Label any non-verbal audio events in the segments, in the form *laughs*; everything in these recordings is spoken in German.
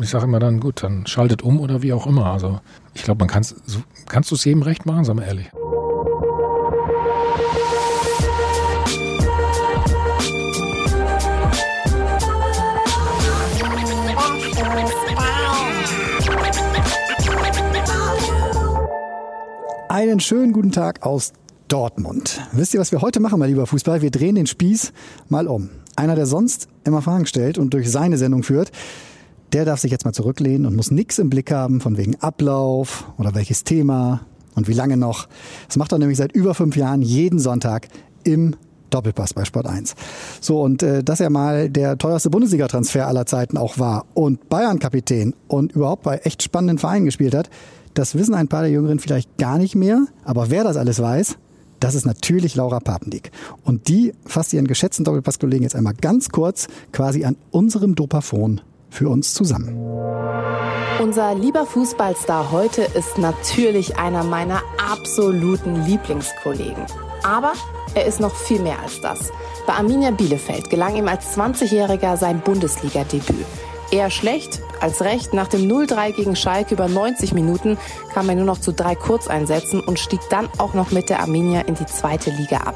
ich sage immer dann, gut, dann schaltet um oder wie auch immer. Also ich glaube, man kann es, kannst du es jedem recht machen, sag mal ehrlich. Einen schönen guten Tag aus Dortmund. Wisst ihr, was wir heute machen, mein lieber Fußball? Wir drehen den Spieß mal um. Einer, der sonst immer Fragen stellt und durch seine Sendung führt, der darf sich jetzt mal zurücklehnen und muss nichts im Blick haben von wegen Ablauf oder welches Thema und wie lange noch. Das macht er nämlich seit über fünf Jahren jeden Sonntag im Doppelpass bei Sport 1. So, und äh, dass er mal der teuerste Bundesliga-Transfer aller Zeiten auch war und Bayern-Kapitän und überhaupt bei echt spannenden Vereinen gespielt hat, das wissen ein paar der Jüngeren vielleicht gar nicht mehr, aber wer das alles weiß, das ist natürlich Laura Papendick. Und die fasst ihren geschätzten Doppelpasskollegen jetzt einmal ganz kurz quasi an unserem Dopafon für uns zusammen. Unser lieber Fußballstar heute ist natürlich einer meiner absoluten Lieblingskollegen. Aber er ist noch viel mehr als das. Bei Arminia Bielefeld gelang ihm als 20-Jähriger sein Bundesliga-Debüt. Eher schlecht als recht. Nach dem 0-3 gegen Schalke über 90 Minuten kam er nur noch zu drei Kurzeinsätzen und stieg dann auch noch mit der Arminia in die zweite Liga ab.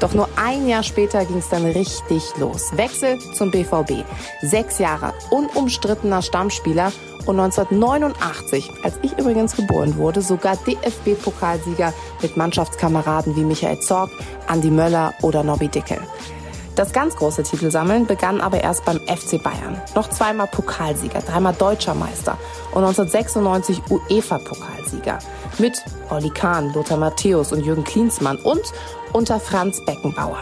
Doch nur ein Jahr später ging es dann richtig los. Wechsel zum BVB. Sechs Jahre unumstrittener Stammspieler und 1989, als ich übrigens geboren wurde, sogar DFB-Pokalsieger mit Mannschaftskameraden wie Michael Zorg, Andi Möller oder Nobby Dickel. Das ganz große Titelsammeln begann aber erst beim FC Bayern. Noch zweimal Pokalsieger, dreimal Deutscher Meister und 1996 UEFA-Pokalsieger. Mit Olli Kahn, Lothar Matthäus und Jürgen Klinsmann und unter Franz Beckenbauer.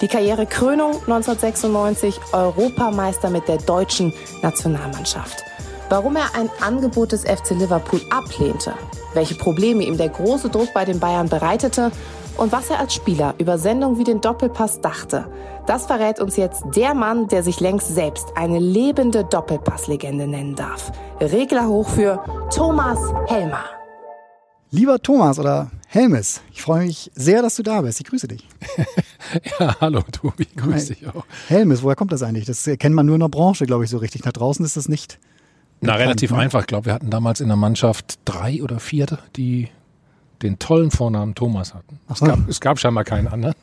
Die Karrierekrönung 1996 Europameister mit der deutschen Nationalmannschaft. Warum er ein Angebot des FC Liverpool ablehnte, welche Probleme ihm der große Druck bei den Bayern bereitete und was er als Spieler über Sendungen wie den Doppelpass dachte, das verrät uns jetzt der Mann, der sich längst selbst eine lebende Doppelpasslegende nennen darf. Regler hoch für Thomas Helmer. Lieber Thomas oder Helmes, ich freue mich sehr, dass du da bist. Ich grüße dich. *laughs* ja, hallo Tobi, grüße dich auch. Helmes, woher kommt das eigentlich? Das kennt man nur in der Branche, glaube ich, so richtig. Nach draußen ist das nicht. Na, relativ ne? einfach. Ich glaube, wir hatten damals in der Mannschaft drei oder vier, die den tollen Vornamen Thomas hatten. Es gab, es gab scheinbar keinen anderen.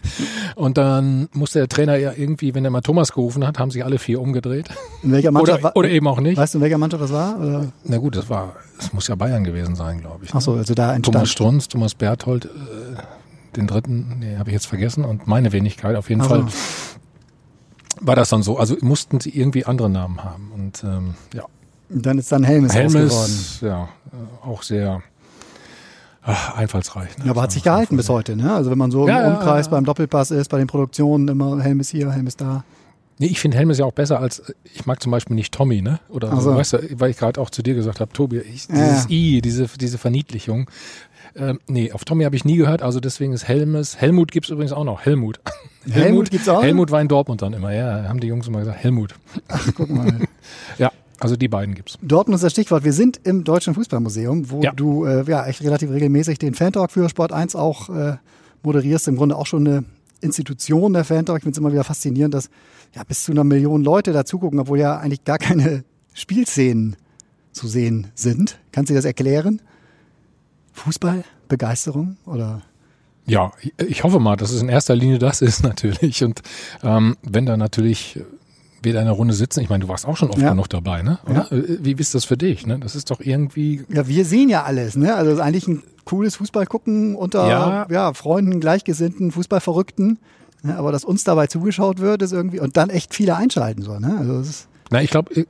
*laughs* Und dann musste der Trainer ja irgendwie, wenn er mal Thomas gerufen hat, haben sich alle vier umgedreht. In welcher Mannschaft? Oder, oder eben auch nicht. Weißt du, in welcher Mannschaft das war? Oder? Na gut, das war, es muss ja Bayern gewesen sein, glaube ich. Ach so, also da entstand. Thomas Strunz, Thomas Berthold, äh, den dritten, nee, habe ich jetzt vergessen und meine Wenigkeit auf jeden Ach Fall. War das dann so? Also mussten sie irgendwie andere Namen haben und ähm, ja. Und dann ist dann Helmes, Helmes geworden. Ja, äh, auch sehr Ach, einfallsreich. Ne? Ja, aber hat sich gehalten bis heute. Ne? Also wenn man so ja, im Umkreis ja, beim Doppelpass ist, bei den Produktionen immer Helm ist hier, Helm ist da. Nee, ich finde Helm ist ja auch besser als, ich mag zum Beispiel nicht Tommy, ne? Oder so. weißt du, weil ich gerade auch zu dir gesagt habe, Tobi, ich, dieses I, diese, diese Verniedlichung. Ähm, nee, auf Tommy habe ich nie gehört, also deswegen ist Helmes. Helmut gibt's übrigens auch noch. Helmut. *laughs* Helmut, Helmut gibt's auch? Helmut war in Dortmund dann immer, ja, haben die Jungs immer gesagt, Helmut. Ach, guck mal. *laughs* ja, also die beiden gibt's. Dortmund ist das Stichwort. Wir sind im Deutschen Fußballmuseum, wo ja. du äh, ja echt relativ regelmäßig den Fantalk für Sport 1 auch äh, moderierst. Im Grunde auch schon eine Institution der Fantalk. Ich finde es immer wieder faszinierend, dass ja bis zu einer Million Leute da zugucken, obwohl ja eigentlich gar keine *laughs* Spielszenen zu sehen sind. Kannst du das erklären? Fußballbegeisterung oder? Ja, ich hoffe mal, dass es in erster Linie das ist *laughs* natürlich. Und ähm, wenn da natürlich wir in einer Runde sitzen. Ich meine, du warst auch schon oft ja. genug dabei, ne? Oder? Ja. Äh, wie ist das für dich? Ne? Das ist doch irgendwie. Ja, wir sehen ja alles, ne? Also eigentlich ein cooles Fußball gucken unter ja. ja Freunden, Gleichgesinnten, Fußballverrückten. Ne? Aber dass uns dabei zugeschaut wird, ist irgendwie und dann echt viele einschalten so, ne? Also das ist Na, ich glaube äh,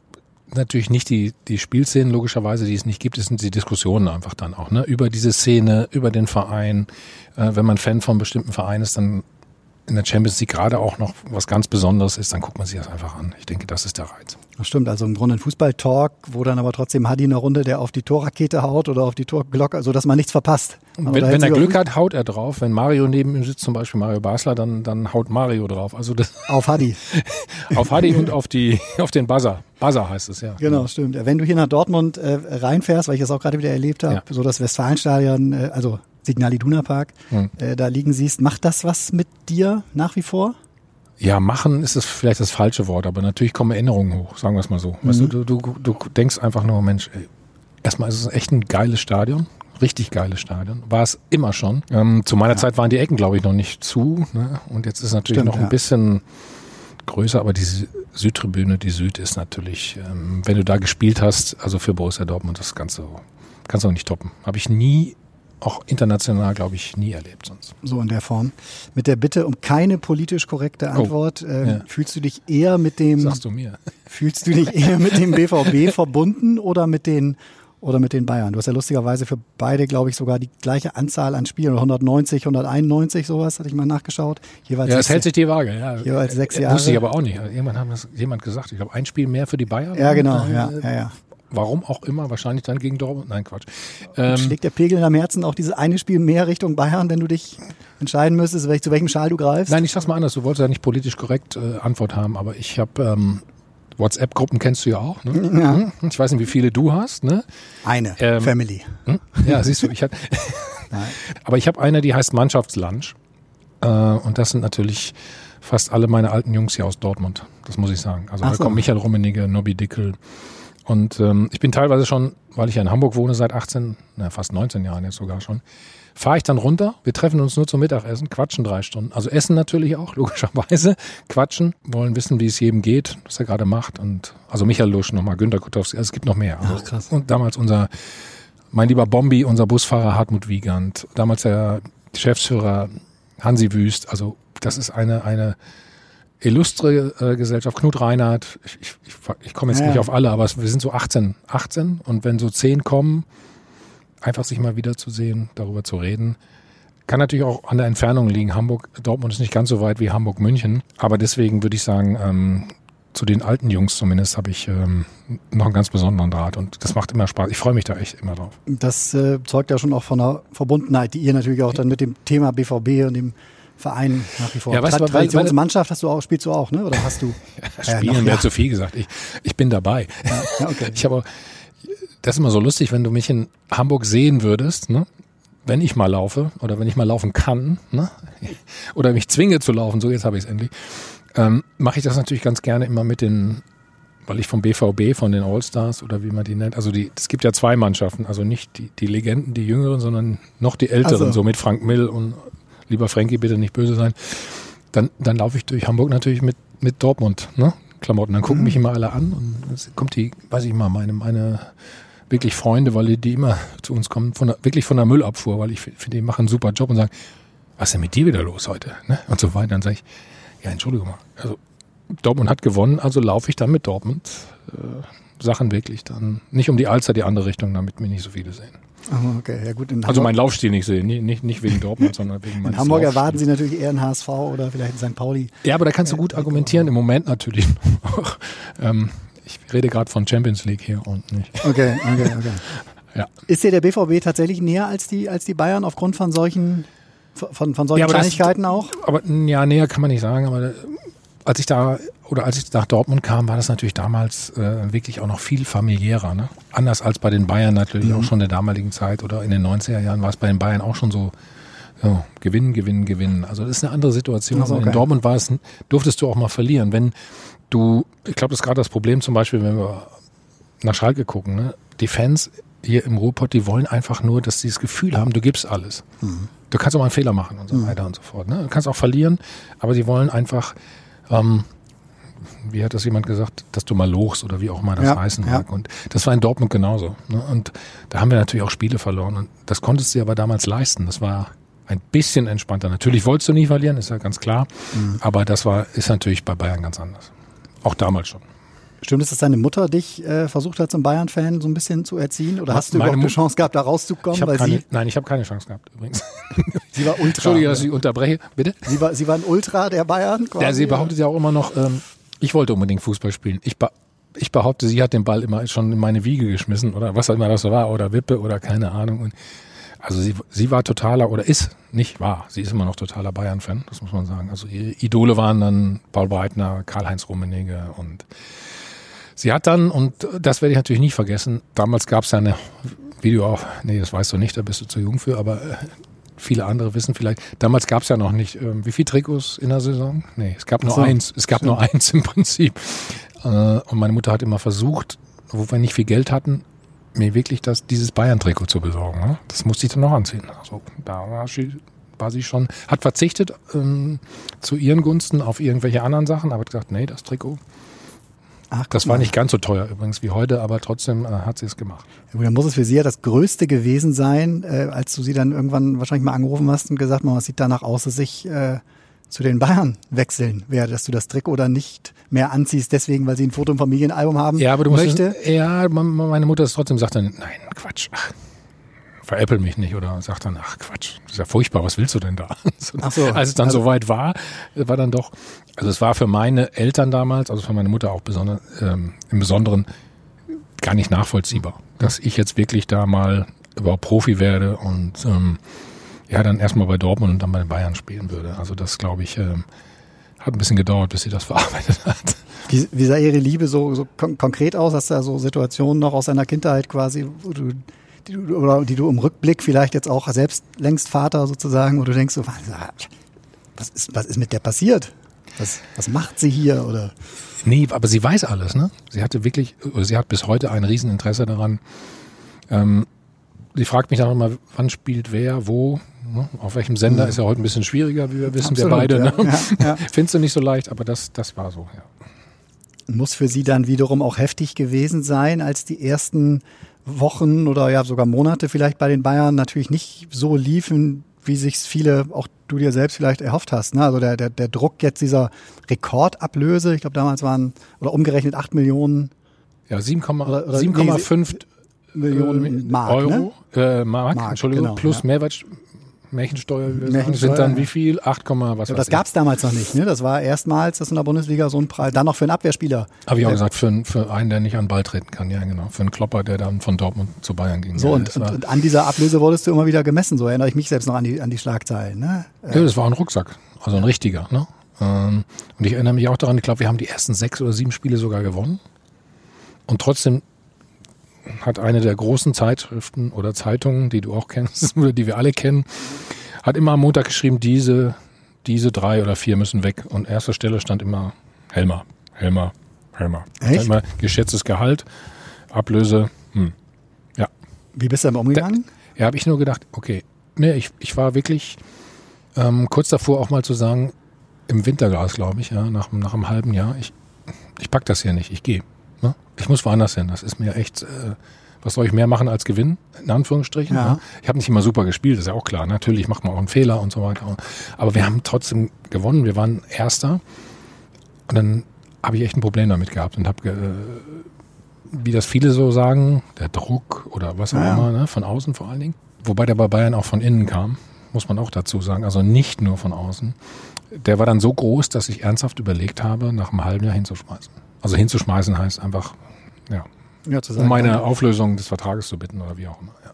natürlich nicht die, die Spielszenen logischerweise, die es nicht gibt, es sind die Diskussionen einfach dann auch, ne? Über diese Szene, über den Verein. Äh, wenn man Fan von bestimmten Vereinen ist, dann in der Champions League gerade auch noch was ganz Besonderes ist, dann guckt man sich das einfach an. Ich denke, das ist der Reiz. Das stimmt, also im Grunde ein Fußballtalk, wo dann aber trotzdem Hadi eine Runde, der auf die Torrakete haut oder auf die Torglocke, so dass man nichts verpasst. wenn, wenn er Glück hat, haut er drauf. Wenn Mario neben ihm sitzt, zum Beispiel Mario Basler, dann, dann haut Mario drauf. Also das auf Hadi. *laughs* auf Hadi und auf, die, auf den Buzzer. Buzzer heißt es, ja. Genau, stimmt. Wenn du hier nach Dortmund äh, reinfährst, weil ich das auch gerade wieder erlebt habe, ja. so das Westfalenstadion, äh, also Signal Iduna Park, hm. äh, da liegen siehst. Macht das was mit dir nach wie vor? Ja, machen ist es vielleicht das falsche Wort, aber natürlich kommen Erinnerungen hoch, sagen wir es mal so. Weißt Mhm. du, du, du, du denkst einfach nur, Mensch, ey, erstmal ist es echt ein geiles Stadion, richtig geiles Stadion. War es immer schon. Ähm, zu meiner Zeit waren die Ecken, glaube ich, noch nicht zu. Ne? Und jetzt ist es natürlich Stimmt, noch ein ja. bisschen größer, aber diese Südtribüne, die Süd ist natürlich, ähm, wenn du da gespielt hast, also für Borussia Dortmund, das du, kannst du auch nicht toppen. Habe ich nie, auch international, glaube ich, nie erlebt sonst. So in der Form. Mit der Bitte um keine politisch korrekte Antwort. ähm, ja. Fühlst du dich eher mit dem, Sagst du mir. *laughs* fühlst du dich eher mit dem BVB *laughs* verbunden oder mit den, oder mit den Bayern? Du hast ja lustigerweise für beide, glaube ich, sogar die gleiche Anzahl an Spielen. 190, 191, sowas, hatte ich mal nachgeschaut. Jeweils Ja, es hält sich die Waage. Ja. Jeweils sechs Äh, Jahre. Wusste ich aber auch nicht. Irgendwann hat das jemand gesagt. Ich glaube, ein Spiel mehr für die Bayern. Ja, genau, Äh, ja, ja, ja. Warum auch immer, wahrscheinlich dann gegen Dortmund. Nein, Quatsch. Ähm, Schlägt der Pegel in deinem Herzen auch dieses eine Spiel mehr Richtung Bayern, wenn du dich entscheiden müsstest, zu welchem Schal du greifst? nein, ich sag's mal anders. Du wolltest ja nicht politisch korrekt äh, Antwort haben, aber ich habe ähm, WhatsApp-Gruppen kennst du ja auch. Ne? Ja. Ich weiß nicht, wie viele du hast. Ne? Eine Ähm, Family. Hm? Ja, siehst du, ich hatte. *laughs* Nein. Aber ich habe eine, die heißt Mannschaftslunch. Äh, und das sind natürlich fast alle meine alten Jungs hier aus Dortmund. Das muss ich sagen. Also Ach da so. kommt Michael Rummenigge, Nobby Dickel. Und ähm, ich bin teilweise schon, weil ich ja in Hamburg wohne seit 18, na, fast 19 Jahren jetzt sogar schon, fahre ich dann runter. Wir treffen uns nur zum Mittagessen, quatschen drei Stunden. Also essen natürlich auch, *laughs* logischerweise. Quatschen, wollen wissen, wie es jedem geht, was er gerade macht. Und also Michael Lusch nochmal, Günter Kutowski, also es gibt noch mehr. Also, Ach, krass. Und damals unser mein lieber Bombi, unser Busfahrer Hartmut Wiegand, damals der Geschäftsführer Hansi Wüst, also das ist eine, eine illustre äh, Gesellschaft. Knut Reinhardt, ich, ich, ich, komme jetzt Ja. nicht auf alle, aber es, wir sind so 18, 18 und wenn so 10 kommen, einfach sich mal wiederzusehen, darüber zu reden. Kann natürlich auch an der Entfernung liegen. Hamburg, Dortmund ist nicht ganz so weit wie Hamburg, München. Aber deswegen würde ich sagen, ähm, zu den alten Jungs zumindest habe ich ähm, noch einen ganz besonderen Draht und das macht immer Spaß. Ich freue mich da echt immer drauf. Das äh, zeugt ja schon auch von einer Verbundenheit, die ihr natürlich auch dann mit dem Thema BVB und dem Verein nach wie vor. Ja, weißt du, Tra Traditionsmannschaft hast du auch, spielst du auch, ne? Oder hast du? *laughs* Ja, Spielen noch, wäre ja. zu viel gesagt. Ich, ich bin dabei. Ja, okay. Ich habe, das ist immer so lustig, wenn du mich in Hamburg sehen würdest, ne? wenn ich mal laufe oder wenn ich mal laufen kann, ne? *laughs* oder mich zwinge zu laufen, so jetzt habe ich es endlich, ähm, mache ich das natürlich ganz gerne immer mit den, weil ich vom BVB, von den Allstars oder wie man die nennt, also die, es gibt ja zwei Mannschaften, also nicht die, die Legenden, die Jüngeren, sondern noch die Älteren, Ach so. so mit Frank Mill und lieber Frankie, bitte nicht böse sein. Dann, dann laufe ich durch Hamburg natürlich mit, mit Dortmund, ne? Klamotten. Dann gucken Mhm. mich immer alle an und es kommt die, weiß ich mal, meine, meine wirklich Freunde, weil die, die immer zu uns kommen, von der, wirklich von der Müllabfuhr, weil ich finde, die machen einen super Job und sagen, was ist denn mit dir wieder los heute? Ne? Und so weiter. Dann sage ich, ja, Entschuldigung mal, also Dortmund hat gewonnen, also laufe ich dann mit Dortmund äh, Sachen wirklich dann, nicht um die Alster, die andere Richtung, damit mich nicht so viele sehen. Oh, okay, ja gut. In Also meinen Laufstil nicht sehen, nicht, nicht, wegen Dortmund, sondern wegen meines in Hamburg Laufstils. erwarten sie natürlich eher einen HSV oder vielleicht einen St. Pauli. Ja, aber da kannst du gut argumentieren, im Moment natürlich *laughs* noch. ähm, ich rede gerade von Champions League hier und nicht. Okay, okay, okay. *laughs* Ja. Ist dir der BVB tatsächlich näher als die, als die Bayern aufgrund von solchen, von, von solchen Ja, aber das- Kleinigkeiten auch? Aber ja, näher kann man nicht sagen, aber äh, als ich da oder als ich nach Dortmund kam, war das natürlich damals äh, wirklich auch noch viel familiärer. Ne? Anders als bei den Bayern natürlich Mhm. auch schon in der damaligen Zeit oder in den 90er Jahren war es bei den Bayern auch schon so, so gewinnen, gewinnen, gewinnen. Also das ist eine andere Situation. Okay. In Dortmund war es, durftest du auch mal verlieren. Wenn du, ich glaube, das ist gerade das Problem zum Beispiel, wenn wir nach Schalke gucken, ne? die Fans hier im Ruhrpott, die wollen einfach nur, dass sie das Gefühl haben, du gibst alles. Du kannst auch mal einen Fehler machen und so weiter und so fort. Ne? Du kannst auch verlieren, aber sie wollen einfach, ähm, wie hat das jemand gesagt, dass du mal lochst oder wie auch immer das Ja, heißen ja. mag. Und das war in Dortmund genauso. Ne? Und da haben wir natürlich auch Spiele verloren. Und das konntest du dir aber damals leisten. Das war ein bisschen entspannter. Natürlich wolltest du nie verlieren, ist ja ganz klar. Mhm. Aber das war, ist natürlich bei Bayern ganz anders. Auch damals schon. Stimmt es, dass deine Mutter dich äh, versucht hat, zum Bayern-Fan so ein bisschen zu erziehen? Oder hast du überhaupt eine Chance gehabt, da rauszukommen? Ich Weil keine, sie, nein, ich habe keine Chance gehabt übrigens. *laughs* sie war Ultra. Entschuldige, dass ich unterbreche. Bitte? sie, war, sie war ein Ultra der Bayern quasi? Ja, sie behauptet ja auch immer noch, ähm, ich wollte unbedingt Fußball spielen. Ich, be ich behaupte, sie hat den Ball immer schon in meine Wiege geschmissen oder was auch immer das so war oder Wippe oder keine Ahnung. Und also sie, sie war totaler oder ist nicht wahr. Sie ist immer noch totaler Bayern-Fan, das muss man sagen. Also ihre Idole waren dann Paul Breitner, Karl-Heinz Rummenigge und sie hat dann, und das werde ich natürlich nie vergessen, damals gab es ja eine Video auch, nee, das weißt du nicht, da bist du zu jung für, aber äh, viele andere wissen vielleicht, damals gab es ja noch nicht, ähm, wie viel Trikots in der Saison? Nee, es gab nur so, eins. Es gab nur eins im Prinzip. Äh, und meine Mutter hat immer versucht, wo wir nicht viel Geld hatten, mir wirklich das, dieses Bayern-Trikot zu besorgen. Ne? Das musste ich dann noch anziehen. Also da war sie, war sie schon, hat verzichtet ähm, zu ihren Gunsten auf irgendwelche anderen Sachen, aber hat gesagt, nee, das Trikot. Ach, Das war mal. nicht ganz so teuer übrigens wie heute, aber trotzdem äh, hat sie es gemacht. Ja, Dann muss es für Sie ja das Größte gewesen sein, äh, als du sie dann irgendwann wahrscheinlich mal angerufen hast und gesagt, Mama, es sieht danach aus, dass ich äh, zu den Bayern wechseln werde, dass du das Trikot dann nicht mehr anziehst, deswegen, weil sie ein Foto im Familienalbum haben Ja, aber du musst möchte. Es, ja, meine Mutter ist trotzdem sagt dann, nein, Quatsch, ach, veräppel mich nicht oder sagt dann, ach Quatsch, das ist ja furchtbar, was willst du denn da? So, *laughs* Ach so, Als es dann also- soweit war, war dann doch, also es war für meine Eltern damals, also für meine Mutter auch besonders, ähm, im Besonderen gar nicht nachvollziehbar, dass ich jetzt wirklich da mal überhaupt Profi werde und ähm, ja, dann erstmal bei Dortmund und dann bei den Bayern spielen würde. Also das, glaube ich, ähm, hat ein bisschen gedauert, bis sie das *laughs* verarbeitet hat. Wie, wie sah Ihre Liebe so, so kon konkret aus? Hast du da so Situationen noch aus deiner Kindheit quasi, wo du, die du, oder die du im Rückblick vielleicht jetzt auch selbst längst Vater sozusagen, wo du denkst so, was ist, was ist mit der passiert? Was, was macht sie hier? Oder Nee, aber sie weiß alles, ne? Sie hatte wirklich, sie hat bis heute ein Rieseninteresse daran. Ähm, sie fragt mich dann auch immer, wann spielt wer, wo, ne? auf welchem Sender, ist ja heute ein bisschen schwieriger, wie wir wissen, wir Absolut, beide. ja, Ne? ja, ja. *laughs* Findest du nicht so leicht, aber das, das war so, ja. muss für sie dann wiederum auch heftig gewesen sein, als die ersten Wochen oder ja sogar Monate vielleicht bei den Bayern natürlich nicht so liefen, wie sich's viele, auch du dir selbst vielleicht erhofft hast. Ne? Also der, der, der Druck jetzt dieser Rekordablöse, ich glaube damals waren, oder umgerechnet 8 Millionen Ja, 7,5 Oder- oder- 7,5 Millionen äh, Mark, Euro, äh, Mark, Mark, Entschuldigung, genau, plus ja. Mehrwert, Märchensteuer, Märchensteuer, sind dann wie viel? 8, was Ja, das gab's damals noch nicht. Ne? Das war erstmals, dass in der Bundesliga so ein Preis, dann noch für einen Abwehrspieler. Habe ich auch gesagt, für, einen- für einen, der nicht an den Ball treten kann, ja genau. Für einen Klopper, der dann von Dortmund zu Bayern ging. So, ja, und, und, und an dieser Ablöse wurdest du immer wieder gemessen. So erinnere ich mich selbst noch an die, an die Schlagzeilen. Ne? Ja, das war ein Rucksack, also ein richtiger. Ne? Ähm, Und ich erinnere mich auch daran, ich glaube, wir haben die ersten sechs oder sieben Spiele sogar gewonnen. Und trotzdem hat eine der großen Zeitschriften oder Zeitungen, die du auch kennst *laughs* oder die wir alle kennen, hat immer am Montag geschrieben, diese, diese drei oder vier müssen weg. Und erster Stelle stand immer Helmer, Helmer, Helmer. Echt? Immer geschätztes Gehalt, Ablöse, hm. ja. Wie bist du damit umgegangen? Ja, habe ich nur gedacht, okay, nee, ich, ich war wirklich ähm, kurz davor auch mal zu sagen, im Winterglas, glaube ich, ja, nach, nach einem halben Jahr, ich, ich pack das hier nicht, ich gehe. Ne? Ich muss woanders hin. Das ist mir echt, äh, was soll ich mehr machen als gewinnen, in Anführungsstrichen. Ja. Ja. Ich habe nicht immer super gespielt, ist ja auch klar. Natürlich macht man auch einen Fehler und so weiter. Aber wir haben trotzdem gewonnen, wir waren Erster. Und dann habe ich echt ein Problem damit gehabt und habe, ge- wie das viele so sagen, der Druck oder was auch ja. immer, ne, von außen vor allen Dingen. Wobei der bei Bayern auch von innen kam, muss man auch dazu sagen. Also nicht nur von außen. Der war dann so groß, dass ich ernsthaft überlegt habe, nach einem halben Jahr hinzuschmeißen. Also hinzuschmeißen heißt einfach, ja, Ja, zu um meine Auflösung des Vertrages zu bitten oder wie auch immer. Ja.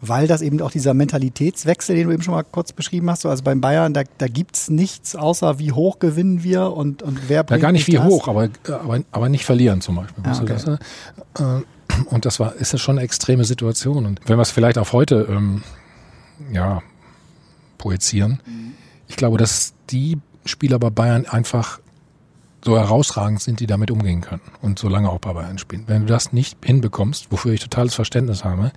Weil das eben auch dieser Mentalitätswechsel, den du eben schon mal kurz beschrieben hast, so, also beim Bayern, da, da gibt's nichts außer wie hoch gewinnen wir und, und wer Ja, bringt gar nicht wie das? hoch, aber, aber, aber nicht verlieren zum Beispiel. Ah, weißt du okay. das, ne? Äh, Und das war, ist ja schon eine extreme Situation. Und wenn wir es vielleicht auf heute, ähm, ja, projizieren, ich glaube, dass die Spieler bei Bayern einfach so herausragend sind, die damit umgehen können und so lange auch bei Bayern spielen. Wenn du das nicht hinbekommst, wofür ich totales Verständnis habe,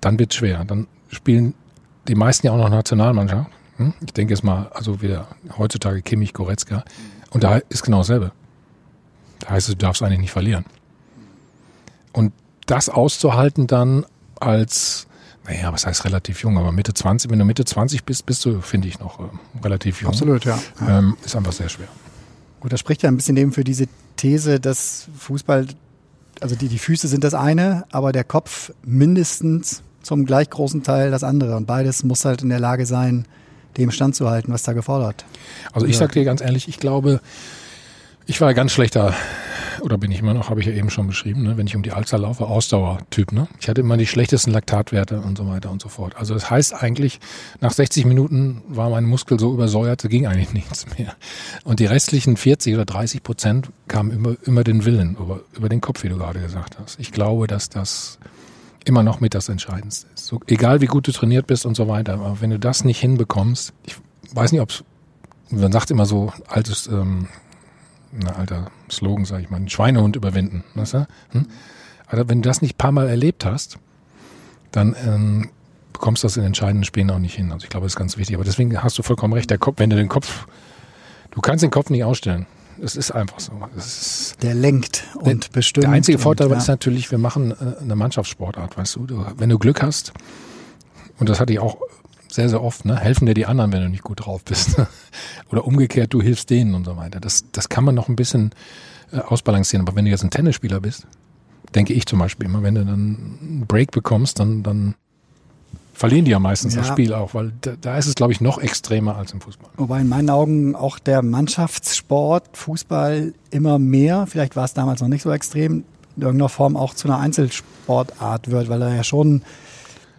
dann wird's schwer. Dann spielen die meisten ja auch noch Nationalmannschaft. Hm? Ich denke jetzt mal, also wieder heutzutage Kimmich, Goretzka. Und da ist genau dasselbe. Da heißt es, du darfst eigentlich nicht verlieren. Und das auszuhalten dann als, naja, was heißt relativ jung, aber Mitte 20, wenn du Mitte 20 bist, bist du, finde ich, noch ähm, relativ jung. Absolut, ja. Ähm, ist einfach sehr schwer. Gut, das spricht ja ein bisschen eben für diese These, dass Fußball, also die, die Füße sind das eine, aber der Kopf mindestens zum gleich großen Teil das andere. Und beides muss halt in der Lage sein, dem standzuhalten, was da gefordert. Also ich Ja. sag dir ganz ehrlich, ich glaube, ich war ganz schlechter, oder bin ich immer noch, habe ich ja eben schon beschrieben, ne, wenn ich um die Alster laufe, Ausdauertyp. Ne? Ich hatte immer die schlechtesten Laktatwerte und so weiter und so fort. Also das heißt eigentlich, nach 60 Minuten war mein Muskel so übersäuert, da ging eigentlich *laughs* nichts mehr. Und die restlichen 40 oder 30 Prozent kamen immer, immer den Willen, über, über den Kopf, wie du gerade gesagt hast. Ich glaube, dass das immer noch mit das Entscheidendste ist. So, egal wie gut du trainiert bist und so weiter, aber wenn du das nicht hinbekommst, ich weiß nicht, ob es, man sagt immer so altes, ähm, na, alter Slogan, sag ich mal, einen Schweinehund überwinden. Weißt du? hm? Aber wenn du das nicht ein paar Mal erlebt hast, dann ähm, bekommst du das in entscheidenden Spielen auch nicht hin. Also ich glaube, das ist ganz wichtig. Aber deswegen hast du vollkommen recht, der Kopf, wenn du den Kopf, du kannst den Kopf nicht ausstellen. Es ist einfach so. Ist, der lenkt und der, bestimmt. Der einzige Vorteil und, ja. ist natürlich, wir machen äh, eine Mannschaftssportart, weißt du? du. Wenn du Glück hast, und das hatte ich auch sehr, sehr oft, ne? helfen dir die anderen, wenn du nicht gut drauf bist. Oder umgekehrt, du hilfst denen und so weiter. Das, das kann man noch ein bisschen äh, ausbalancieren. Aber wenn du jetzt ein Tennisspieler bist, denke ich zum Beispiel immer, wenn du dann einen Break bekommst, dann, dann verlieren die ja meistens Ja. das Spiel auch, weil da, da ist es, glaube ich, noch extremer als im Fußball. Wobei in meinen Augen auch der Mannschaftssport, Fußball immer mehr, vielleicht war es damals noch nicht so extrem, in irgendeiner Form auch zu einer Einzelsportart wird, weil er ja schon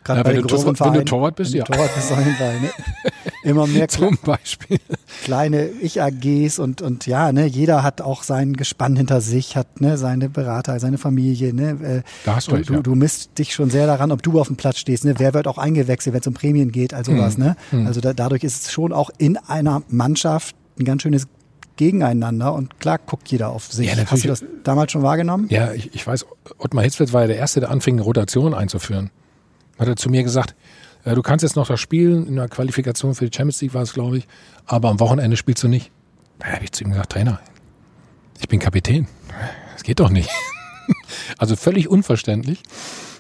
gerade Ja, bei wenn den du größeren Torwart- wenn du Vereinen, Torwart bist, wenn ja. Torwart bist auf jeden Fall, ne? *laughs* immer mehr Zum Beispiel. kleine Ich-AGs und, und ja, ne, jeder hat auch sein Gespann hinter sich, hat ne, seine Berater, seine Familie. Ne, äh, Da hast du recht, du, ja. du misst dich schon sehr daran, ob du auf dem Platz stehst. Ne? Wer wird auch eingewechselt, wenn es um Prämien geht, also. Mhm. Ne? Also da, dadurch ist es schon auch in einer Mannschaft ein ganz schönes Gegeneinander und klar guckt jeder auf sich. Ja, Hast du das damals schon wahrgenommen? Ja, ich, ich weiß, Ottmar Hitzfeld war ja der Erste, der anfing, eine Rotation einzuführen. Hat er zu mir gesagt, äh, du kannst jetzt noch das spielen, in der Qualifikation für die Champions League war es, glaube ich, aber am Wochenende spielst du nicht. Da habe ich zu ihm gesagt, Trainer, ich bin Kapitän. Das geht doch nicht. *laughs* Also völlig unverständlich.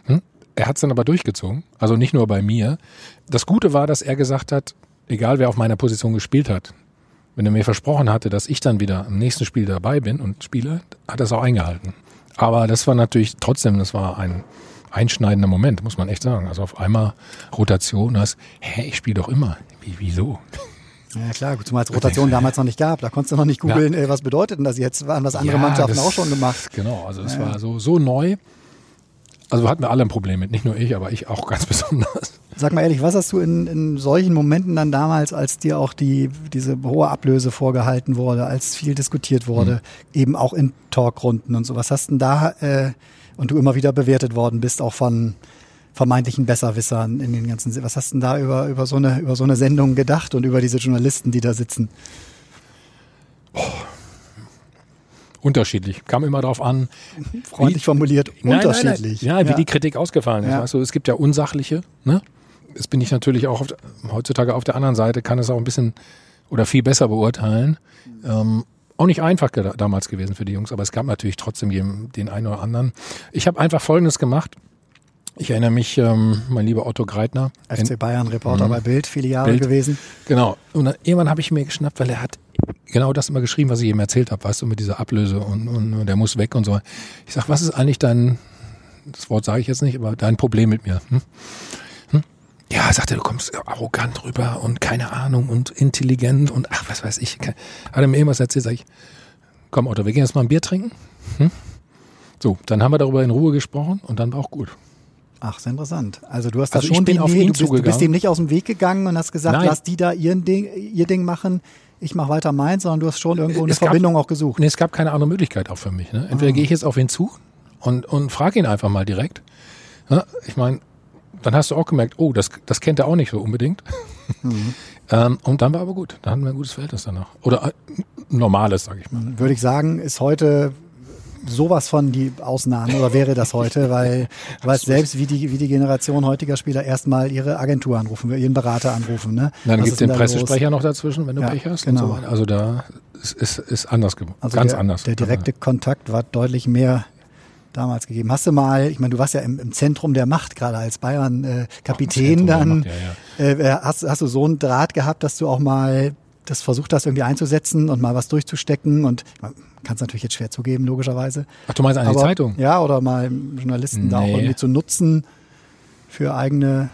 Hm? Er hat es dann aber durchgezogen, also nicht nur bei mir. Das Gute war, dass er gesagt hat, egal wer auf meiner Position gespielt hat, wenn er mir versprochen hatte, dass ich dann wieder im nächsten Spiel dabei bin und spiele, hat er es auch eingehalten. Aber das war natürlich trotzdem, das war ein einschneidender Moment, muss man echt sagen. Also auf einmal Rotation, das, hä, ich spiele doch immer. Wie, wieso? Ja klar, gut, zumal es Rotation damals noch nicht gab. Da konntest du noch nicht googeln, äh, was bedeutet denn das jetzt? Waren was andere Ja, Mannschaften das- auch schon gemacht. Genau, also es war so, so neu. Also hatten wir alle ein Problem mit, nicht nur ich, aber ich auch ganz *laughs* besonders. Sag mal ehrlich, was hast du in, in solchen Momenten dann damals, als dir auch die, diese hohe Ablöse vorgehalten wurde, als viel diskutiert wurde, eben auch in Talkrunden und so, was hast denn da, äh, und du immer wieder bewertet worden bist, auch von vermeintlichen Besserwissern in den ganzen, was hast denn da über, über so eine, über so eine Sendung gedacht und über diese Journalisten, die da sitzen? Unterschiedlich. Kam immer darauf an, Freundlich formuliert, Nein, unterschiedlich. Nein, nein. Ja, wie die Kritik ausgefallen ist. Ja. Du, es gibt ja unsachliche. Ne? Das bin ich natürlich auch auf, heutzutage auf der anderen Seite, kann es auch ein bisschen oder viel besser beurteilen. Ähm, auch nicht einfach damals gewesen für die Jungs, aber es gab natürlich trotzdem den einen oder anderen. Ich habe einfach Folgendes gemacht. Ich erinnere mich, ähm, mein lieber Otto Greitner. FC Bayern Reporter bei Bild, viele Jahre Mhm. Bild. gewesen. Genau. Und dann, irgendwann habe ich mir geschnappt, weil er hat genau das immer geschrieben, was ich ihm erzählt habe, weißt du, mit dieser Ablöse und, und der muss weg und so. Ich sag, was ist eigentlich dein, das Wort sage ich jetzt nicht, aber dein Problem mit mir? Hm? Ja, er sagte, du kommst arrogant rüber und keine Ahnung und intelligent und ach, was weiß ich. Hat er mir irgendwas erzählt, sag ich, komm Otto, wir gehen jetzt mal ein Bier trinken. Hm? So, dann haben wir darüber in Ruhe gesprochen und dann war auch gut. Ach, sehr interessant. Also du hast da Also schon die auf ihn du bist, du bist dem nicht aus dem Weg gegangen und hast gesagt, Nein. lass die da ihren Ding, ihr Ding machen, ich mache weiter meins, sondern du hast schon irgendwo eine Es gab- Verbindung auch gesucht. Nee, es gab keine andere Möglichkeit auch für mich. Ne? Entweder gehe ich jetzt auf ihn zu und, und frage ihn einfach mal direkt. Ja, ich meine, dann hast du auch gemerkt, oh, das, das kennt er auch nicht so unbedingt. *laughs* ähm, und dann war aber gut. Dann hatten wir ein gutes Verhältnis danach. Oder äh, normales, sage ich mal. Würde ich sagen, ist heute sowas von die Ausnahme oder wäre das heute, *laughs* weil weißt selbst, wie die, wie die Generation heutiger Spieler erstmal ihre Agentur anrufen, ihren Berater anrufen. Ne? Dann Was gibt es den da Pressesprecher noch dazwischen, wenn du Ja, Pech hast. genau. Und so weiter. Also da ist, ist, ist anders geworden. los? Also Ganz der, anders. Der direkte Kontakt war deutlich mehr damals gegeben. Hast du mal, ich meine, du warst ja im, im Zentrum der Macht, gerade als Bayern-Kapitän der dann. Macht, ja, Äh, hast, hast du so einen Draht gehabt, dass du auch mal das versucht hast, irgendwie einzusetzen und mal was durchzustecken? Und man kann es natürlich jetzt schwer zugeben, logischerweise. Ach, du meinst eine Zeitung? Ja, oder mal Journalisten da auch Nee. irgendwie zu nutzen für eigene.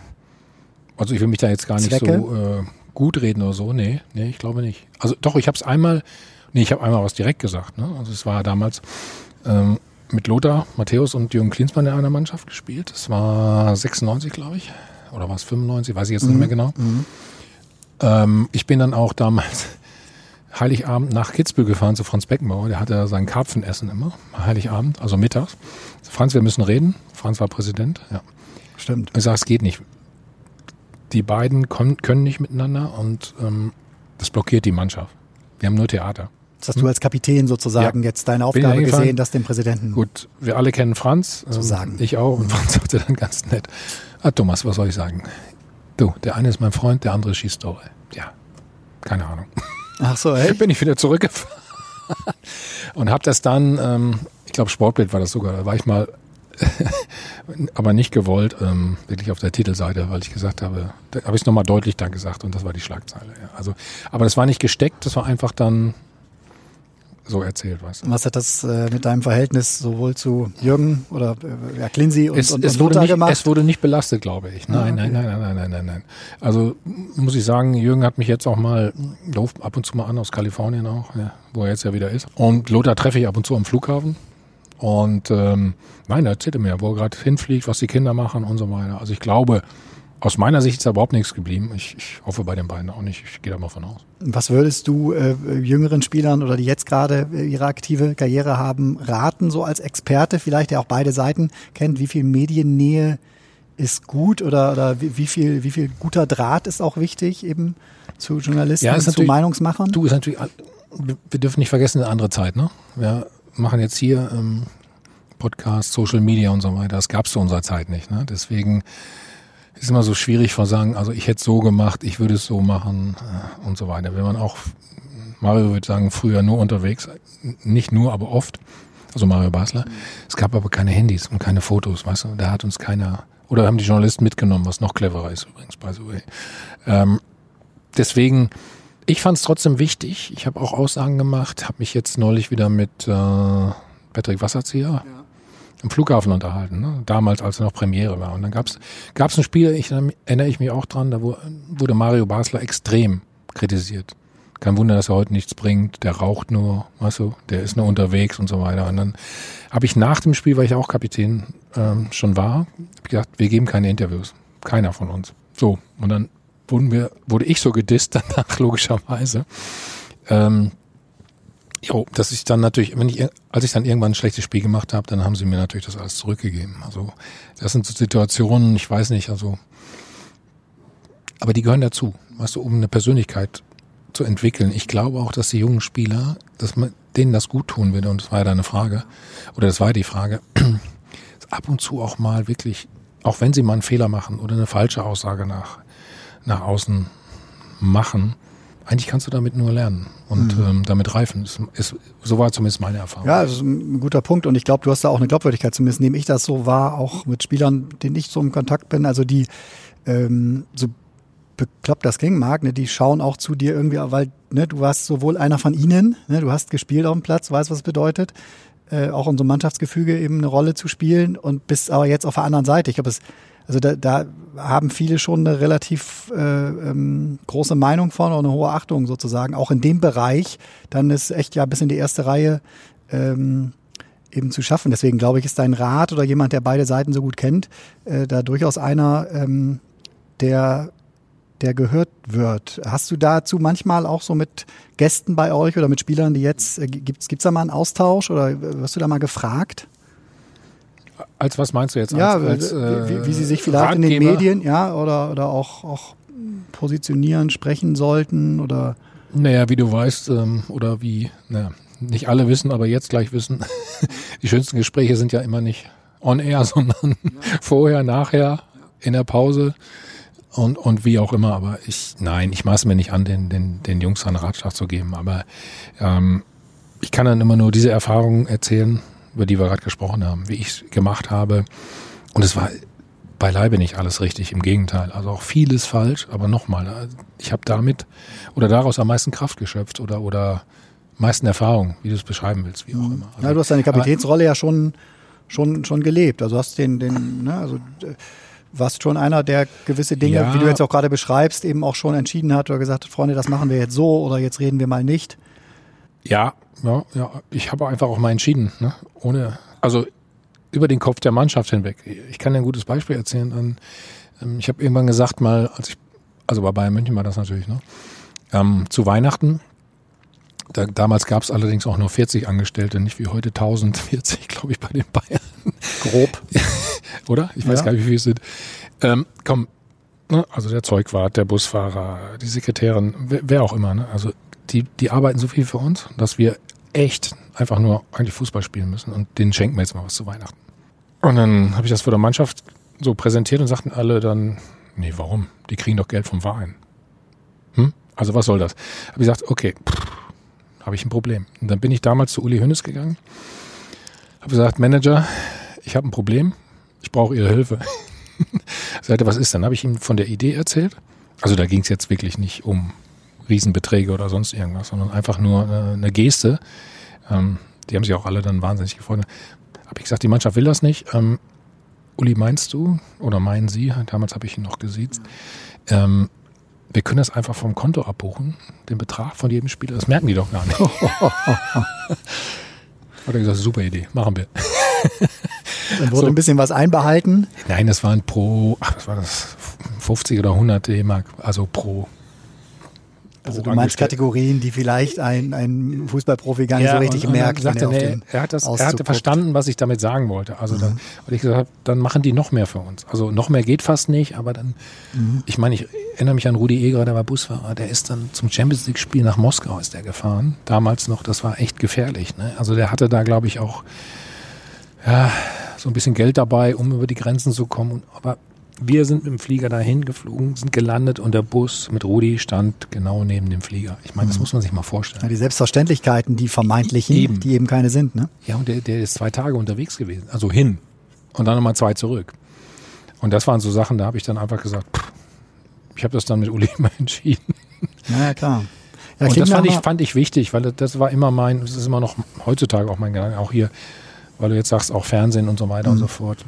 Also ich will mich da jetzt gar nicht Zwecke? so äh, gut reden oder so. Nee, nee, ich glaube nicht. Also doch, ich habe es einmal, nee, ich habe einmal was direkt gesagt. Ne? Also es war damals ähm, mit Lothar, Matthäus und Jürgen Klinsmann in einer Mannschaft gespielt. Das war 96, glaube ich. Oder war es 95, weiß ich jetzt nicht mehr genau. Ähm, ich bin dann auch damals *laughs* Heiligabend nach Kitzbühel gefahren zu Franz Beckenbauer. Der hatte sein Karpfenessen immer, Heiligabend, also mittags. Franz, wir müssen reden. Franz war Präsident, ja. Stimmt. Ich sage, es geht nicht. Die beiden können, können nicht miteinander und ähm, das blockiert die Mannschaft. Wir haben nur Theater. Das hast du als Kapitän sozusagen Ja. jetzt deine Aufgabe gesehen, das dem Präsidenten. Gut, wir alle kennen Franz. ähm, sagen. Ich auch. Und Franz *laughs* sagte dann ganz nett, ah Thomas, was soll ich sagen? Du, der eine ist mein Freund, der andere schießt Tore. Ja, keine Ahnung. Ach so, *laughs* hey. bin ich wieder zurückgefahren *laughs* und habe das dann, ähm, ich glaube Sportbild war das sogar, da war ich mal, aber nicht gewollt, ähm, wirklich auf der Titelseite, weil ich gesagt habe, da habe ich es nochmal deutlich dann gesagt und das war die Schlagzeile. Ja. Also, aber das war nicht gesteckt, das war einfach dann so erzählt, weißt du. Was hat das äh, mit deinem Verhältnis sowohl zu Jürgen oder äh, ja, Klinsi und, Es, und, es, und wurde Lothar nicht, gemacht? es wurde nicht belastet, glaube ich. Nein, Ah, okay. nein, nein, nein, nein, nein, nein. Also muss ich sagen, Jürgen hat mich jetzt auch mal, ruft ab und zu mal an aus Kalifornien auch, ja, wo er jetzt ja wieder ist. Und Lothar treffe ich ab und zu am Flughafen. Und ähm, nein, er erzählte mir, wo er gerade hinfliegt, was die Kinder machen und so weiter. Also ich glaube, aus meiner Sicht ist da überhaupt nichts geblieben. Ich, ich hoffe bei den beiden auch nicht. Ich gehe da mal von aus. Was würdest du äh, jüngeren Spielern oder die jetzt gerade äh, ihre aktive Karriere haben, raten, so als Experte vielleicht, der auch beide Seiten kennt, wie viel Mediennähe ist gut oder, oder wie, viel, wie viel guter Draht ist auch wichtig eben zu Journalisten, Ja, zu Meinungsmachern? Du ist natürlich, wir dürfen nicht vergessen, eine andere Zeit, ne? Wir machen jetzt hier ähm, Podcast, Social Media und so weiter. Das gab's zu unserer Zeit nicht, ne? Deswegen ist immer so schwierig zu sagen, also ich hätte so gemacht, ich würde es so machen äh, und so weiter. Wenn man auch, Mario würde sagen, früher nur unterwegs, nicht nur, aber oft, also Mario Basler. Es gab aber keine Handys und keine Fotos, weißt du? Da hat uns keiner, oder haben die Journalisten mitgenommen, was noch cleverer ist übrigens, by the way. Ähm, deswegen, ich fand es trotzdem wichtig. Ich habe auch Aussagen gemacht, habe mich jetzt neulich wieder mit äh, Patrick Wasserzieher im Flughafen unterhalten, ne? damals als er noch Premiere war. Und dann gab's gab's ein Spiel, ich erinnere ich mich auch dran, da wurde Mario Basler extrem kritisiert. Kein Wunder, dass er heute nichts bringt, der raucht nur, weißt du, der ist nur unterwegs und so weiter. Und dann habe ich nach dem Spiel, weil ich auch Kapitän ähm, schon war, gesagt, wir geben keine Interviews. Keiner von uns. So, und dann wurden wir, wurde ich so gedisst *laughs* danach, logischerweise. Ähm, jo, dass ich dann natürlich, wenn ich, als ich dann irgendwann ein schlechtes Spiel gemacht habe, dann haben sie mir natürlich das alles zurückgegeben. Also das sind so Situationen, ich weiß nicht, also aber die gehören dazu, weißt du, um eine Persönlichkeit zu entwickeln. Ich glaube auch, dass die jungen Spieler, dass man denen das gut tun würde, und das war ja deine Frage, oder das war die Frage, ab und zu auch mal wirklich, auch wenn sie mal einen Fehler machen oder eine falsche Aussage nach, nach außen machen, eigentlich kannst du damit nur lernen und ähm, damit reifen. Ist, ist, so war zumindest meine Erfahrung. Ja, das ist ein guter Punkt und ich glaube, du hast da auch eine Glaubwürdigkeit, zumindest nehme ich das so wahr, auch mit Spielern, denen ich so im Kontakt bin, also die ähm, so bekloppt das klingen mag, ne, die schauen auch zu dir irgendwie, weil ne, du warst sowohl einer von ihnen, ne, du hast gespielt auf dem Platz, weißt, was es bedeutet, äh, auch in so einem Mannschaftsgefüge eben eine Rolle zu spielen und bist aber jetzt auf der anderen Seite. Ich glaube, es also da, da haben viele schon eine relativ äh, ähm, große Meinung von und eine hohe Achtung sozusagen. Auch in dem Bereich, dann ist echt ja bis in die erste Reihe ähm, eben zu schaffen. Deswegen glaube ich, ist dein Rat oder jemand, der beide Seiten so gut kennt, äh, da durchaus einer, ähm, der der gehört wird. Hast du dazu manchmal auch so mit Gästen bei euch oder mit Spielern, die jetzt, äh, gibt's gibt's da mal einen Austausch oder wirst du da mal gefragt? Als was meinst du jetzt? Ja, als, als, wie, äh, wie sie sich vielleicht in den Ratgeber? Medien, ja, oder, oder auch, auch positionieren, sprechen sollten oder Naja, wie du weißt, ähm, oder wie, naja, nicht alle wissen, aber jetzt gleich wissen, *laughs* die schönsten Gespräche sind ja immer nicht on air, *laughs* sondern vorher, nachher, in der Pause und, und wie auch immer. Aber ich, nein, ich maße mir nicht an, den, den, den Jungs einen Ratschlag zu geben. Aber ähm, ich kann dann immer nur diese Erfahrungen erzählen, über die wir gerade gesprochen haben, wie ich es gemacht habe. Und es war beileibe nicht alles richtig, im Gegenteil. Also auch vieles falsch, aber nochmal, ich habe damit oder daraus am meisten Kraft geschöpft oder, oder meisten Erfahrung, wie du es beschreiben willst, wie auch immer. Also, ja, du hast deine Kapitänsrolle ja schon, schon, schon gelebt. Also hast den, den, ne, also äh, warst schon einer, der gewisse Dinge, Ja. wie du jetzt auch gerade beschreibst, eben auch schon entschieden hat oder gesagt hat, Freunde, das machen wir jetzt so oder jetzt reden wir mal nicht. Ja, ja, ja. Ich habe einfach auch mal entschieden, ne? ohne, also über den Kopf der Mannschaft hinweg. Ich kann dir ein gutes Beispiel erzählen. Dann, ähm, ich habe irgendwann gesagt, mal, als ich, also bei Bayern München war das natürlich, ne? Ähm, zu Weihnachten. Da, damals gab es allerdings auch nur 40 Angestellte, nicht wie heute 1040, *laughs* glaube ich, bei den Bayern. Grob. *laughs* oder? Ich weiß Ja. gar nicht, wie viele es sind. Ähm, komm, ne? also der Zeugwart, der Busfahrer, die Sekretärin, wer, wer auch immer. Ne? Also die, die arbeiten so viel für uns, dass wir echt einfach nur eigentlich Fußball spielen müssen und denen schenken wir jetzt mal was zu Weihnachten. Und dann habe ich das vor der Mannschaft so präsentiert und sagten alle dann, nee, warum? Die kriegen doch Geld vom Verein. Hm? Also was soll das? Habe ich gesagt, okay, habe ich ein Problem. Und dann bin ich damals zu Uli Hünnes gegangen, habe gesagt, Manager, ich habe ein Problem, ich brauche Ihre Hilfe. *laughs* Sagte, was ist denn? Habe ich ihm von der Idee erzählt. Also da ging es jetzt wirklich nicht um Riesenbeträge oder sonst irgendwas, sondern einfach nur eine, eine Geste. Ähm, die haben sich auch alle dann wahnsinnig gefreut. Habe ich gesagt, die Mannschaft will das nicht. Ähm, Uli, meinst du oder meinen Sie? Damals habe ich ihn noch gesiezt. Ähm, wir können das einfach vom Konto abbuchen, den Betrag von jedem Spieler. Das merken die doch gar nicht. *laughs* Hat er gesagt, super Idee, machen wir. *laughs* Dann wurde So. ein bisschen was einbehalten. Nein, das waren pro, ach, was war das, 50 oder 100 D-Mark, also pro. Also du meinst. Kategorien, die vielleicht ein, ein Fußballprofi gar nicht so richtig und, und merkt. Dann sagte, er nee, er hat das, er Auszug hatte guckt. verstanden, was ich damit sagen wollte. Also dann, und ich gesagt, hab, dann machen die noch mehr für uns. Also noch mehr geht fast nicht, aber dann, ich meine, ich erinnere mich an Rudi Eger, der war Busfahrer, der ist dann zum Champions League Spiel nach Moskau ist der gefahren. Damals noch, das war echt gefährlich. Ne? Also der hatte da, glaube ich, auch ja, so ein bisschen Geld dabei, um über die Grenzen zu kommen. Und, aber wir sind mit dem Flieger dahin geflogen, sind gelandet und der Bus mit Rudi stand genau neben dem Flieger. Ich meine, das muss man sich mal vorstellen. Ja, die Selbstverständlichkeiten, die vermeintlichen, Eben. die eben keine sind. Ne? Ja, und der, der ist zwei Tage unterwegs gewesen, also hin und dann nochmal zwei zurück. Und das waren so Sachen, da habe ich dann einfach gesagt, pff, ich habe das dann mit Uli *laughs* immer entschieden. Ja, ja klar. Ja, und das fand ich, fand ich wichtig, weil das war immer mein, das ist immer noch heutzutage auch mein Gedanke, auch hier, weil du jetzt sagst, auch Fernsehen und so weiter Mhm. und so fort.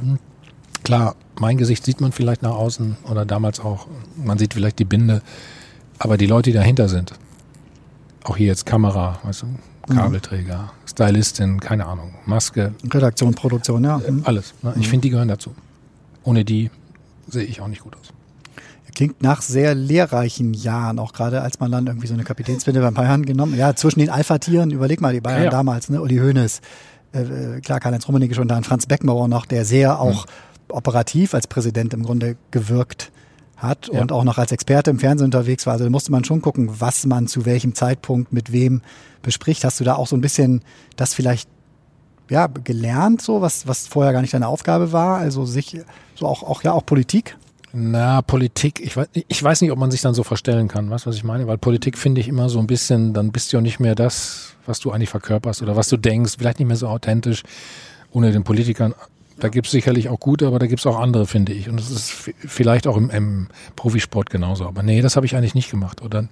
Klar, mein Gesicht sieht man vielleicht nach außen oder damals auch, man sieht vielleicht die Binde, aber die Leute, die dahinter sind, auch hier jetzt Kamera, weißt Mhm. du, Kabelträger, Stylistin, keine Ahnung, Maske, Redaktion, Produktion, ja. Hm. alles. Ne? Ich finde, die gehören dazu. Ohne die sehe ich auch nicht gut aus. Klingt nach sehr lehrreichen Jahren, auch gerade als man dann irgendwie so eine Kapitänsbinde beim Bayern genommen. Ja, zwischen den Alpha-Tieren, überleg mal, die Bayern Ja, ja. damals, ne, Uli Hoeneß, äh, äh, klar, Karl-Heinz Rummenigge schon da, und Franz Beckenbauer noch, der sehr auch operativ als Präsident im Grunde gewirkt hat Ja. und auch noch als Experte im Fernsehen unterwegs war. Also da musste man schon gucken, was man zu welchem Zeitpunkt mit wem bespricht. Hast du da auch so ein bisschen das vielleicht ja, gelernt, so, was, was vorher gar nicht deine Aufgabe war? Also sich, so auch, auch, ja, auch Politik? Na, Politik, ich weiß, ich weiß nicht, ob man sich dann so verstellen kann, weißt du, was ich meine? Weil Politik finde ich immer so ein bisschen, dann bist du ja nicht mehr das, was du eigentlich verkörperst oder was du denkst, vielleicht nicht mehr so authentisch, ohne den Politikern. Da gibt's sicherlich auch gute, aber da gibt's auch andere, finde ich. Und das ist vielleicht auch im, im Profisport genauso. Aber nee, das habe ich eigentlich nicht gemacht. Oder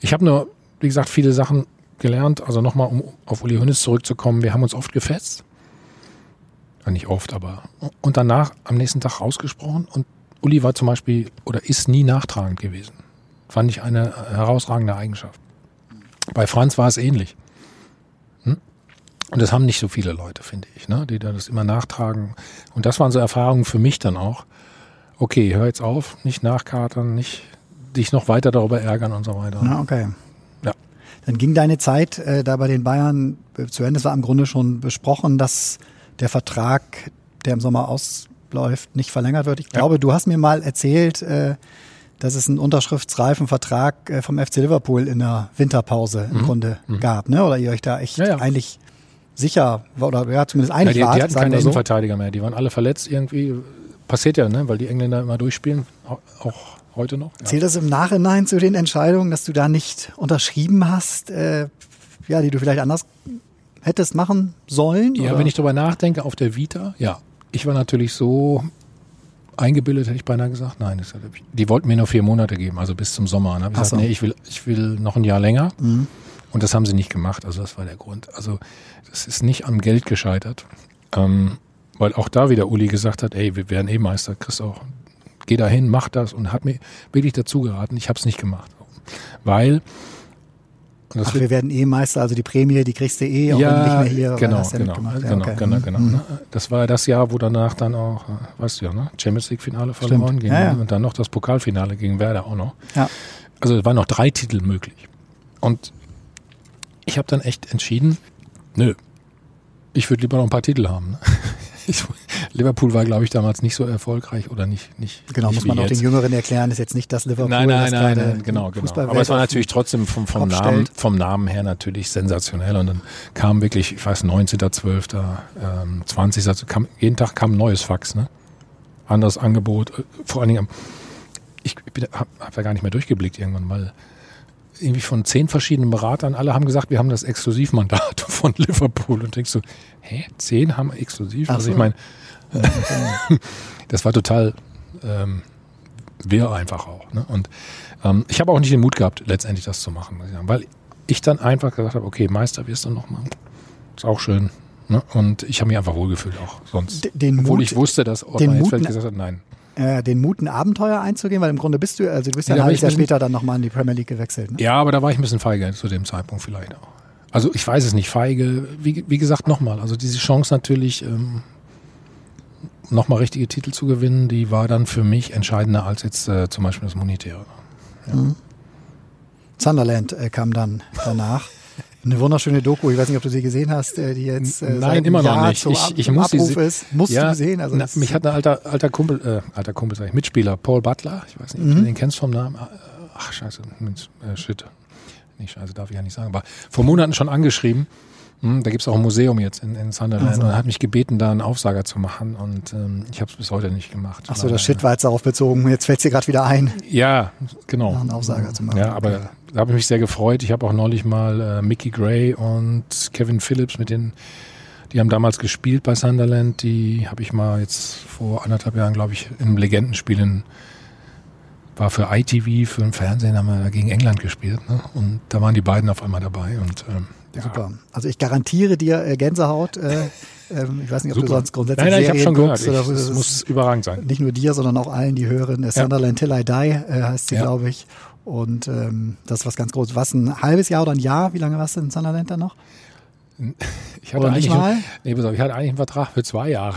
ich habe nur, wie gesagt, viele Sachen gelernt. Also nochmal, um auf Uli Hoeneß zurückzukommen, wir haben uns oft gefetzt. Ja, nicht oft, aber. Und danach am nächsten Tag rausgesprochen. Und Uli war zum Beispiel oder ist nie nachtragend gewesen. Fand ich eine herausragende Eigenschaft. Bei Franz war es ähnlich. Und das haben nicht so viele Leute, finde ich, ne? die da das immer nachtragen. Und das waren so Erfahrungen für mich dann auch. Okay, hör jetzt auf, nicht nachkatern, nicht dich noch weiter darüber ärgern und so weiter. Na, okay. Ja. Dann ging deine Zeit äh, da bei den Bayern äh, zu Ende. Es war im Grunde schon besprochen, dass der Vertrag, der im Sommer ausläuft, nicht verlängert wird. Ich Ja. glaube, du hast mir mal erzählt, äh, dass es einen unterschriftsreifen Vertrag äh, vom FC Liverpool in der Winterpause im Grunde gab, ne? Oder ihr euch da echt Mhm. Ja, ja. eigentlich sicher oder ja zumindest Ja, einig die, wart, die hatten keine so. Innenverteidiger mehr, die waren alle verletzt irgendwie. Passiert ja, ne? weil die Engländer immer durchspielen, au- auch heute noch. Ja. Zählt das im Nachhinein zu den Entscheidungen, dass du da nicht unterschrieben hast, äh, ja, die du vielleicht anders hättest machen sollen? Ja, oder? wenn ich darüber nachdenke, auf der Vita, ja. Ich war natürlich so eingebildet, hätte ich beinahe gesagt. Nein, das, die wollten mir nur vier Monate geben, also bis zum Sommer. Habe ich gesagt, so. nee, ich will, ich will noch ein Jahr länger. Und das haben sie nicht gemacht. Also das war der Grund. Also das ist nicht am Geld gescheitert. Ähm, weil auch da wieder Uli gesagt hat, ey, wir werden eh Meister, kriegst auch, geh dahin, mach das und hat mir wirklich dazu geraten. Ich habe es nicht gemacht. Weil, Ach, wir werden eh Meister, also die Prämie, die kriegst du eh, auch du nicht mehr hier genau, ja genau, mitgemacht. Ja, genau, okay. genau, Mhm. genau. Ne? Das war ja das Jahr, wo danach dann auch, weißt du ja, ne? Champions League Finale verloren ging Ja, ja. und dann noch das Pokalfinale gegen Werder auch noch. Ja. Also es waren noch drei Titel möglich. Und ich habe dann echt entschieden, nö, ich würde lieber noch ein paar Titel haben. Ne? *laughs* Ich, Liverpool war, glaube ich, damals nicht so erfolgreich oder nicht. nicht genau, nicht muss man auch den Jüngeren erklären, ist jetzt nicht das Liverpool. Nein, nein, nein, nein genau, genau. Aber es war natürlich trotzdem vom, vom, Namen, vom Namen her natürlich sensationell. Und dann kam wirklich, ich weiß, 19.12., ähm, 20. Also kam, jeden Tag kam ein neues Fax, ne? Anderes Angebot. Äh, vor allen Dingen, ich, ich habe hab ja gar nicht mehr durchgeblickt irgendwann, weil irgendwie von zehn verschiedenen Beratern, alle haben gesagt, wir haben das Exklusivmandat *laughs* von Liverpool. Und denkst so, hä, zehn haben exklusiv? Ach also so. ich meine, *laughs* das war total ähm, wirr einfach auch. Ne? Und ähm, ich habe auch nicht den Mut gehabt, letztendlich das zu machen, weil ich dann einfach gesagt habe, okay, Meister wirst du noch mal. Ist auch schön. Ne? Und ich habe mich einfach wohlgefühlt auch sonst. Den Obwohl Mut, ich wusste, dass den Ottmar Hitzfeld Mut- gesagt hat, nein. Äh, den Mut, ein Abenteuer einzugehen, weil im Grunde bist du, also du bist ja, Ja, ein halbes ich Jahr später dann nochmal in die Premier League gewechselt. Ne? Ja, aber da war ich ein bisschen feige zu dem Zeitpunkt vielleicht auch. Also ich weiß es nicht, feige. Wie, wie gesagt, nochmal, also diese Chance natürlich, ähm, nochmal richtige Titel zu gewinnen, die war dann für mich entscheidender als jetzt äh, zum Beispiel das Monetäre. Sunderland äh, kam dann danach. Eine wunderschöne Doku, ich weiß nicht, ob du sie gesehen hast, äh, die jetzt äh, Nein, immer noch Jahr nicht. Zum, Ich- ich zum muss sie Abruf se- ist. Musst Ja, du sehen. Also na, mich hat ein alter, alter Kumpel, äh, alter Kumpel, sag ich, Mitspieler, Paul Butler, ich weiß nicht, ob du den kennst vom Namen. Ach, scheiße, Mensch, äh, shit. Nicht scheiße, darf ich ja nicht sagen, aber vor Monaten schon angeschrieben. Hm, da gibt's auch ein Museum jetzt in, in Sunderland Ach so. und er hat mich gebeten, da einen Aufsager zu machen und ähm, ich habe es bis heute nicht gemacht. Ach so, das Shit war jetzt darauf bezogen. Jetzt fällt dir gerade wieder ein, Ja, genau. einen Aufsager zu machen. Ja, aber da habe ich mich sehr gefreut. Ich habe auch neulich mal äh, Mickey Gray und Kevin Phillips mit den, die haben damals gespielt bei Sunderland. Die habe ich mal jetzt vor anderthalb Jahren, glaube ich, in einem Legendenspiel in, war für ITV, für den Fernsehen, haben wir gegen England gespielt. Ne? Und da waren die beiden auf einmal dabei. Und ähm, ja, Super. Also ich garantiere dir äh, Gänsehaut. Äh, *laughs* ähm, ich weiß nicht, ob du super. sonst grundsätzlich Nein, nein, ich habe Serien schon gehört. guckst Ich, oder das muss überragend sein. nicht nur dir, sondern auch allen, die hören. Äh, Sunderland Till I Die äh, heißt sie, Ja. glaube ich. Und ähm, das ist was ganz Großes. Was, ein halbes Jahr oder ein Jahr? Wie lange warst du in Sunderland dann noch? Ich hatte eigentlich, mal? nee, pass auf, ich hatte eigentlich einen Vertrag für zwei Jahre.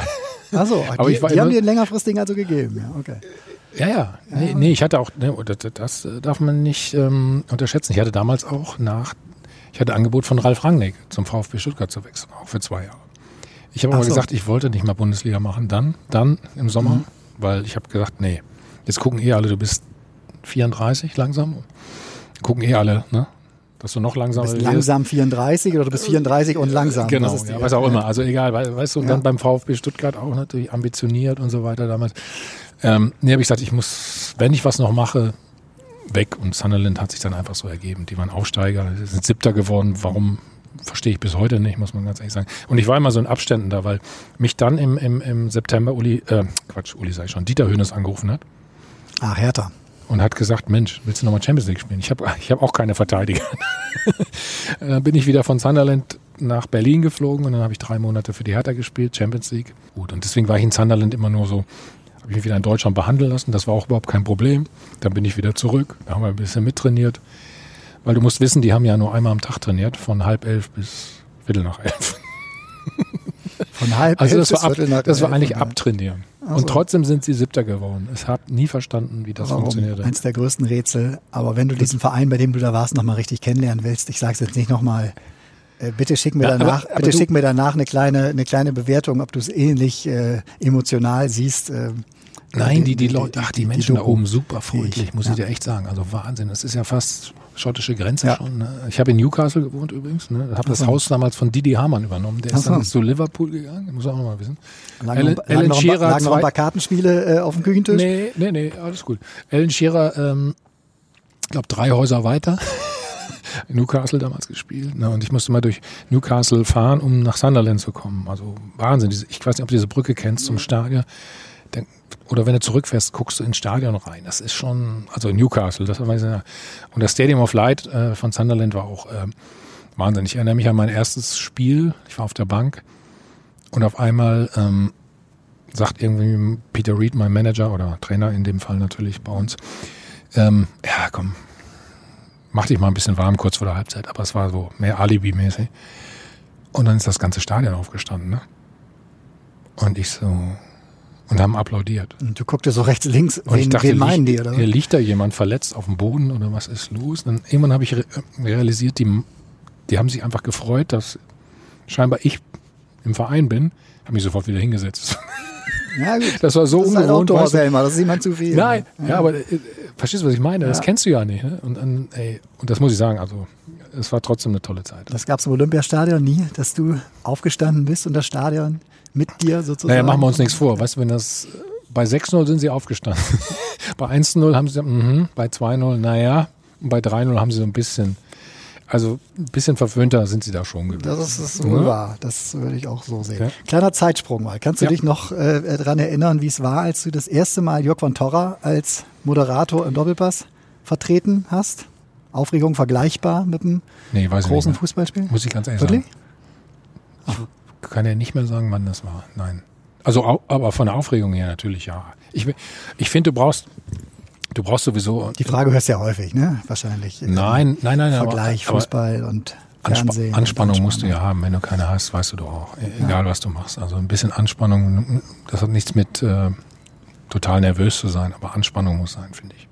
Achso, *laughs* Aber die, ich war die haben dir einen längerfristigen also gegeben. Ja, okay. Ja, ja. Nee, nee ich hatte auch, ne, das, das darf man nicht ähm, unterschätzen. Ich hatte damals auch nach, ich hatte Angebot von Ralf Rangnick zum VfB Stuttgart zu wechseln, auch für zwei Jahre. Ich habe aber so. gesagt, ich wollte nicht mehr Bundesliga machen, dann, dann im Sommer, Mhm. weil ich habe gesagt, nee, jetzt gucken eh alle, du bist 34 langsam, gucken eh alle, ne, dass du noch Du langsamer bist langsam 34 oder du bist 34 und langsam. Genau, Das ja, was auch immer. Also egal, weißt du, und Ja. dann beim VfB Stuttgart auch natürlich ambitioniert und so weiter damals. Ähm, nee, habe ich gesagt, ich muss, wenn ich was noch mache, weg. Und Sunderland hat sich dann einfach so ergeben. Die waren Aufsteiger, sind Siebter geworden. Warum, verstehe ich bis heute nicht, muss man ganz ehrlich sagen. Und ich war immer so in Abständen da, weil mich dann im, im, im September Uli, äh, Quatsch, Uli ich schon, Dieter Hönes angerufen hat Ah, Hertha. und hat gesagt, Mensch, willst du nochmal Champions League spielen? Ich habe ich hab auch keine Verteidiger. dann *laughs* bin ich wieder von Sunderland nach Berlin geflogen und dann habe ich drei Monate für die Hertha gespielt, Champions League. Gut, und deswegen war ich in Sunderland immer nur so, habe ich mich wieder in Deutschland behandeln lassen. Das war auch überhaupt kein Problem. Dann bin ich wieder zurück, da haben wir ein bisschen mittrainiert. Weil du musst wissen, die haben ja nur einmal am Tag trainiert, von halb elf bis Viertel nach elf. *laughs* Von halb Also elf das bis war, ab, Viertel nach das war eigentlich abtrainieren. Ach Und trotzdem sind sie Siebter geworden. Ich habe nie verstanden, wie das Warum? funktioniert. Eins der größten Rätsel. Aber wenn du diesen Verein, bei dem du da warst, nochmal richtig kennenlernen willst, ich sage es jetzt nicht nochmal, äh, bitte schick mir Ja, aber- danach, aber bitte du- schick mir danach eine kleine, eine kleine Bewertung, ob du es ähnlich äh, emotional siehst. Äh, Nein, die, die Leute, ach, die Menschen da oben super freundlich, Ich, muss ja. ich dir echt sagen. Also Wahnsinn. Das ist ja fast schottische Grenze Ja. schon. Ne? Ich habe in Newcastle gewohnt übrigens. Ne? Habe das. Haus damals von Didi Hamann übernommen. Der ist dann zu Liverpool gegangen. Muss auch noch mal wissen. Lagen, Alan, lagen, Alan noch, ein paar- Shearer, lagen noch ein paar Kartenspiele äh, auf dem Küchentisch? nee, nee, nee, alles gut. Alan Shearer, ähm, ich glaube drei Häuser weiter. *laughs* In Newcastle damals gespielt. Ne? Und ich musste mal durch Newcastle fahren, um nach Sunderland zu kommen. Also Wahnsinn. Ich weiß nicht, ob du diese Brücke kennst zum Stadion. Dann, oder wenn du zurückfährst, guckst du ins Stadion rein. Das ist schon, also Newcastle, das weiß ich. Und das Stadium of Light äh, von Sunderland war auch ähm, Wahnsinn. Ich erinnere mich an mein erstes Spiel. Ich war auf der Bank und auf einmal ähm, sagt irgendwie Peter Reed, mein Manager oder Trainer in dem Fall natürlich bei uns, ähm, ja komm, mach dich mal ein bisschen warm kurz vor der Halbzeit. Aber es war so mehr Alibi-mäßig. Und dann ist das ganze Stadion aufgestanden. Ne? Und ich so, und haben applaudiert. Und du guckst so rechts, links, Und ich wen, dachte, wen meinen die? Oder? hier liegt da jemand verletzt auf dem Boden oder was ist los? Dann irgendwann habe ich re realisiert, die, die haben sich einfach gefreut, dass scheinbar ich im Verein bin. Habe mich sofort wieder hingesetzt. *laughs* Ja, gut. Das war so das ist halt auch ungewohnt. weißt du? Selma, das ist jemand zu viel. Nein, ja, aber äh, verstehst du, was ich meine? Das kennst du ja nicht. Ne? Und, dann, ey, und das muss ich sagen, also es war trotzdem eine tolle Zeit. Das gab es im Olympiastadion nie, dass du aufgestanden bist und das Stadion mit dir sozusagen. Naja, machen wir uns nichts vor. Weißt du, wenn das bei 6-0 sind sie aufgestanden. *laughs* bei 1-0 haben sie, mhm, bei 2-0, naja, und bei 3-0 haben sie so ein bisschen, also ein bisschen verwöhnter sind sie da schon gewesen. Das ist, wohl Ja. wahr. Das würde ich auch so sehen. Ja. Kleiner Zeitsprung mal. Kannst du Ja. dich noch äh, daran erinnern, wie es war, als du das erste Mal Jörg von Torra als Moderator im Doppelpass vertreten hast? Aufregung vergleichbar mit einem Nee, großen. Fußballspiel? Muss ich ganz ehrlich Wirklich? sagen. Ich kann ja nicht mehr sagen, wann das war. Nein. Also, aber von der Aufregung her natürlich ja. Ich, ich finde, du brauchst, du brauchst sowieso. Die Frage hörst du ja häufig, ne? Wahrscheinlich. Nein, nein, nein. aber- Vergleich, aber Fußball und Anspa Fernsehen. und Anspannung musst du ja haben. Wenn du keine hast, weißt du doch auch. E- Egal, was du machst. Also ein bisschen Anspannung, das hat nichts mit äh, total nervös zu sein, aber Anspannung muss sein, finde ich.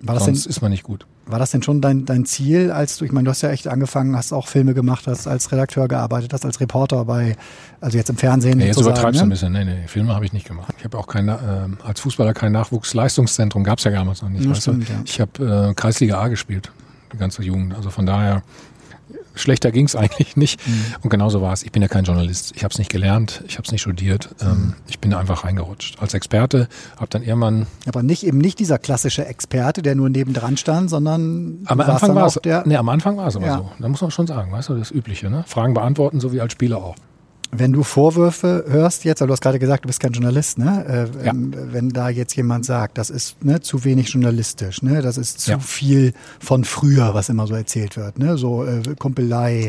War das, denn, Sonst ist man nicht gut. War das denn schon dein, dein Ziel, als du, ich meine, du hast ja echt angefangen, hast auch Filme gemacht, hast als Redakteur gearbeitet, hast als Reporter bei, also jetzt im Fernsehen Nee, jetzt übertreibst du ein ne? bisschen. Nee, nee, Filme habe ich nicht gemacht. Ich habe auch kein, äh, als Fußballer kein Nachwuchsleistungszentrum, gab es ja damals noch nicht. Ja, weißt stimmt, du? ja. Ich habe äh, Kreisliga A gespielt, die ganze Jugend. Also von daher, schlechter ging es *laughs* eigentlich nicht. Mhm. Und genauso war es. Ich bin ja kein Journalist. Ich habe es nicht gelernt, ich habe es nicht studiert. Mhm. Ähm, ich bin da einfach reingerutscht. Als Experte habe dann irgendwann Aber nicht eben nicht dieser klassische Experte, der nur nebendran stand, sondern Am Anfang war es, nee, am Anfang war es aber Ja. so. Da muss man schon sagen, weißt du, das Übliche, ne? Fragen beantworten, so wie als Spieler auch. Wenn du Vorwürfe hörst jetzt, weil du hast gerade gesagt, du bist kein Journalist, ne? Äh, Ja. Wenn da jetzt jemand sagt, das ist ne, zu wenig journalistisch, ne? Das ist zu Ja. viel von früher, was immer so erzählt wird, ne? So äh, Kumpelei.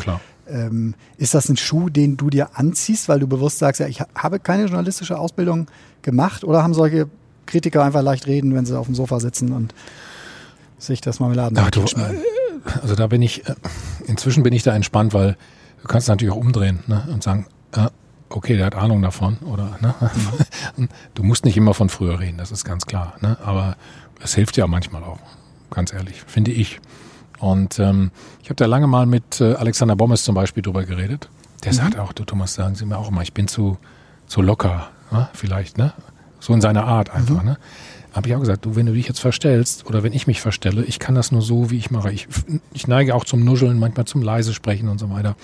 Ähm, ist das ein Schuh, den du dir anziehst, weil du bewusst sagst, ja, ich ha- habe keine journalistische Ausbildung gemacht oder haben solche Kritiker einfach leicht reden, wenn sie auf dem Sofa sitzen und sich das Marmeladen Ach, du, äh, also da bin ich, äh, inzwischen bin ich da entspannt, weil du kannst natürlich auch umdrehen ne? und sagen, okay, der hat Ahnung davon oder ne? *laughs* du musst nicht immer von früher reden, das ist ganz klar. Ne? Aber es hilft ja manchmal auch, ganz ehrlich, finde ich. Und ähm, ich habe da lange mal mit äh, Alexander Bommes zum Beispiel drüber geredet. Der sagt auch, du Thomas, sagen Sie mir auch immer, ich bin zu, zu locker, ne? vielleicht, ne? So in seiner Art einfach, ne? Habe ich auch gesagt, du, wenn du dich jetzt verstellst oder wenn ich mich verstelle, ich kann das nur so, wie ich mache. Ich, ich neige auch zum Nuscheln, manchmal zum leise sprechen und so weiter.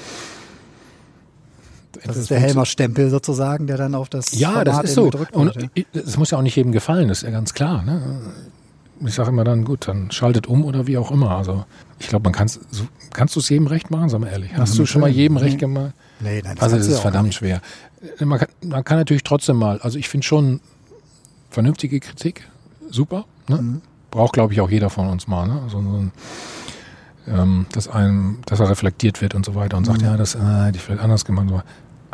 Das ist der Helmer-Stempel sozusagen, der dann auf das Ja, das Format ist eben so. gedrückt Und wird. ja. es muss ja auch nicht jedem gefallen, das ist ja ganz klar. Ne? Ich sage immer dann, gut, dann schaltet um oder wie auch immer. Also ich glaube, man kann es, so, kannst du es jedem recht machen, sag mal ehrlich. Hast du schon mal jedem Nee. recht gemacht? Nee, nein, das Also das ist verdammt nicht. schwer. Man kann, man kann natürlich trotzdem mal, also ich finde schon vernünftige Kritik, super. Ne? Mhm. Braucht, glaube ich, auch jeder von uns mal. Ne? So, so ein, ähm, dass einem, dass er reflektiert wird und so weiter und sagt, Mhm. ja, das äh, hätte ich vielleicht anders gemacht.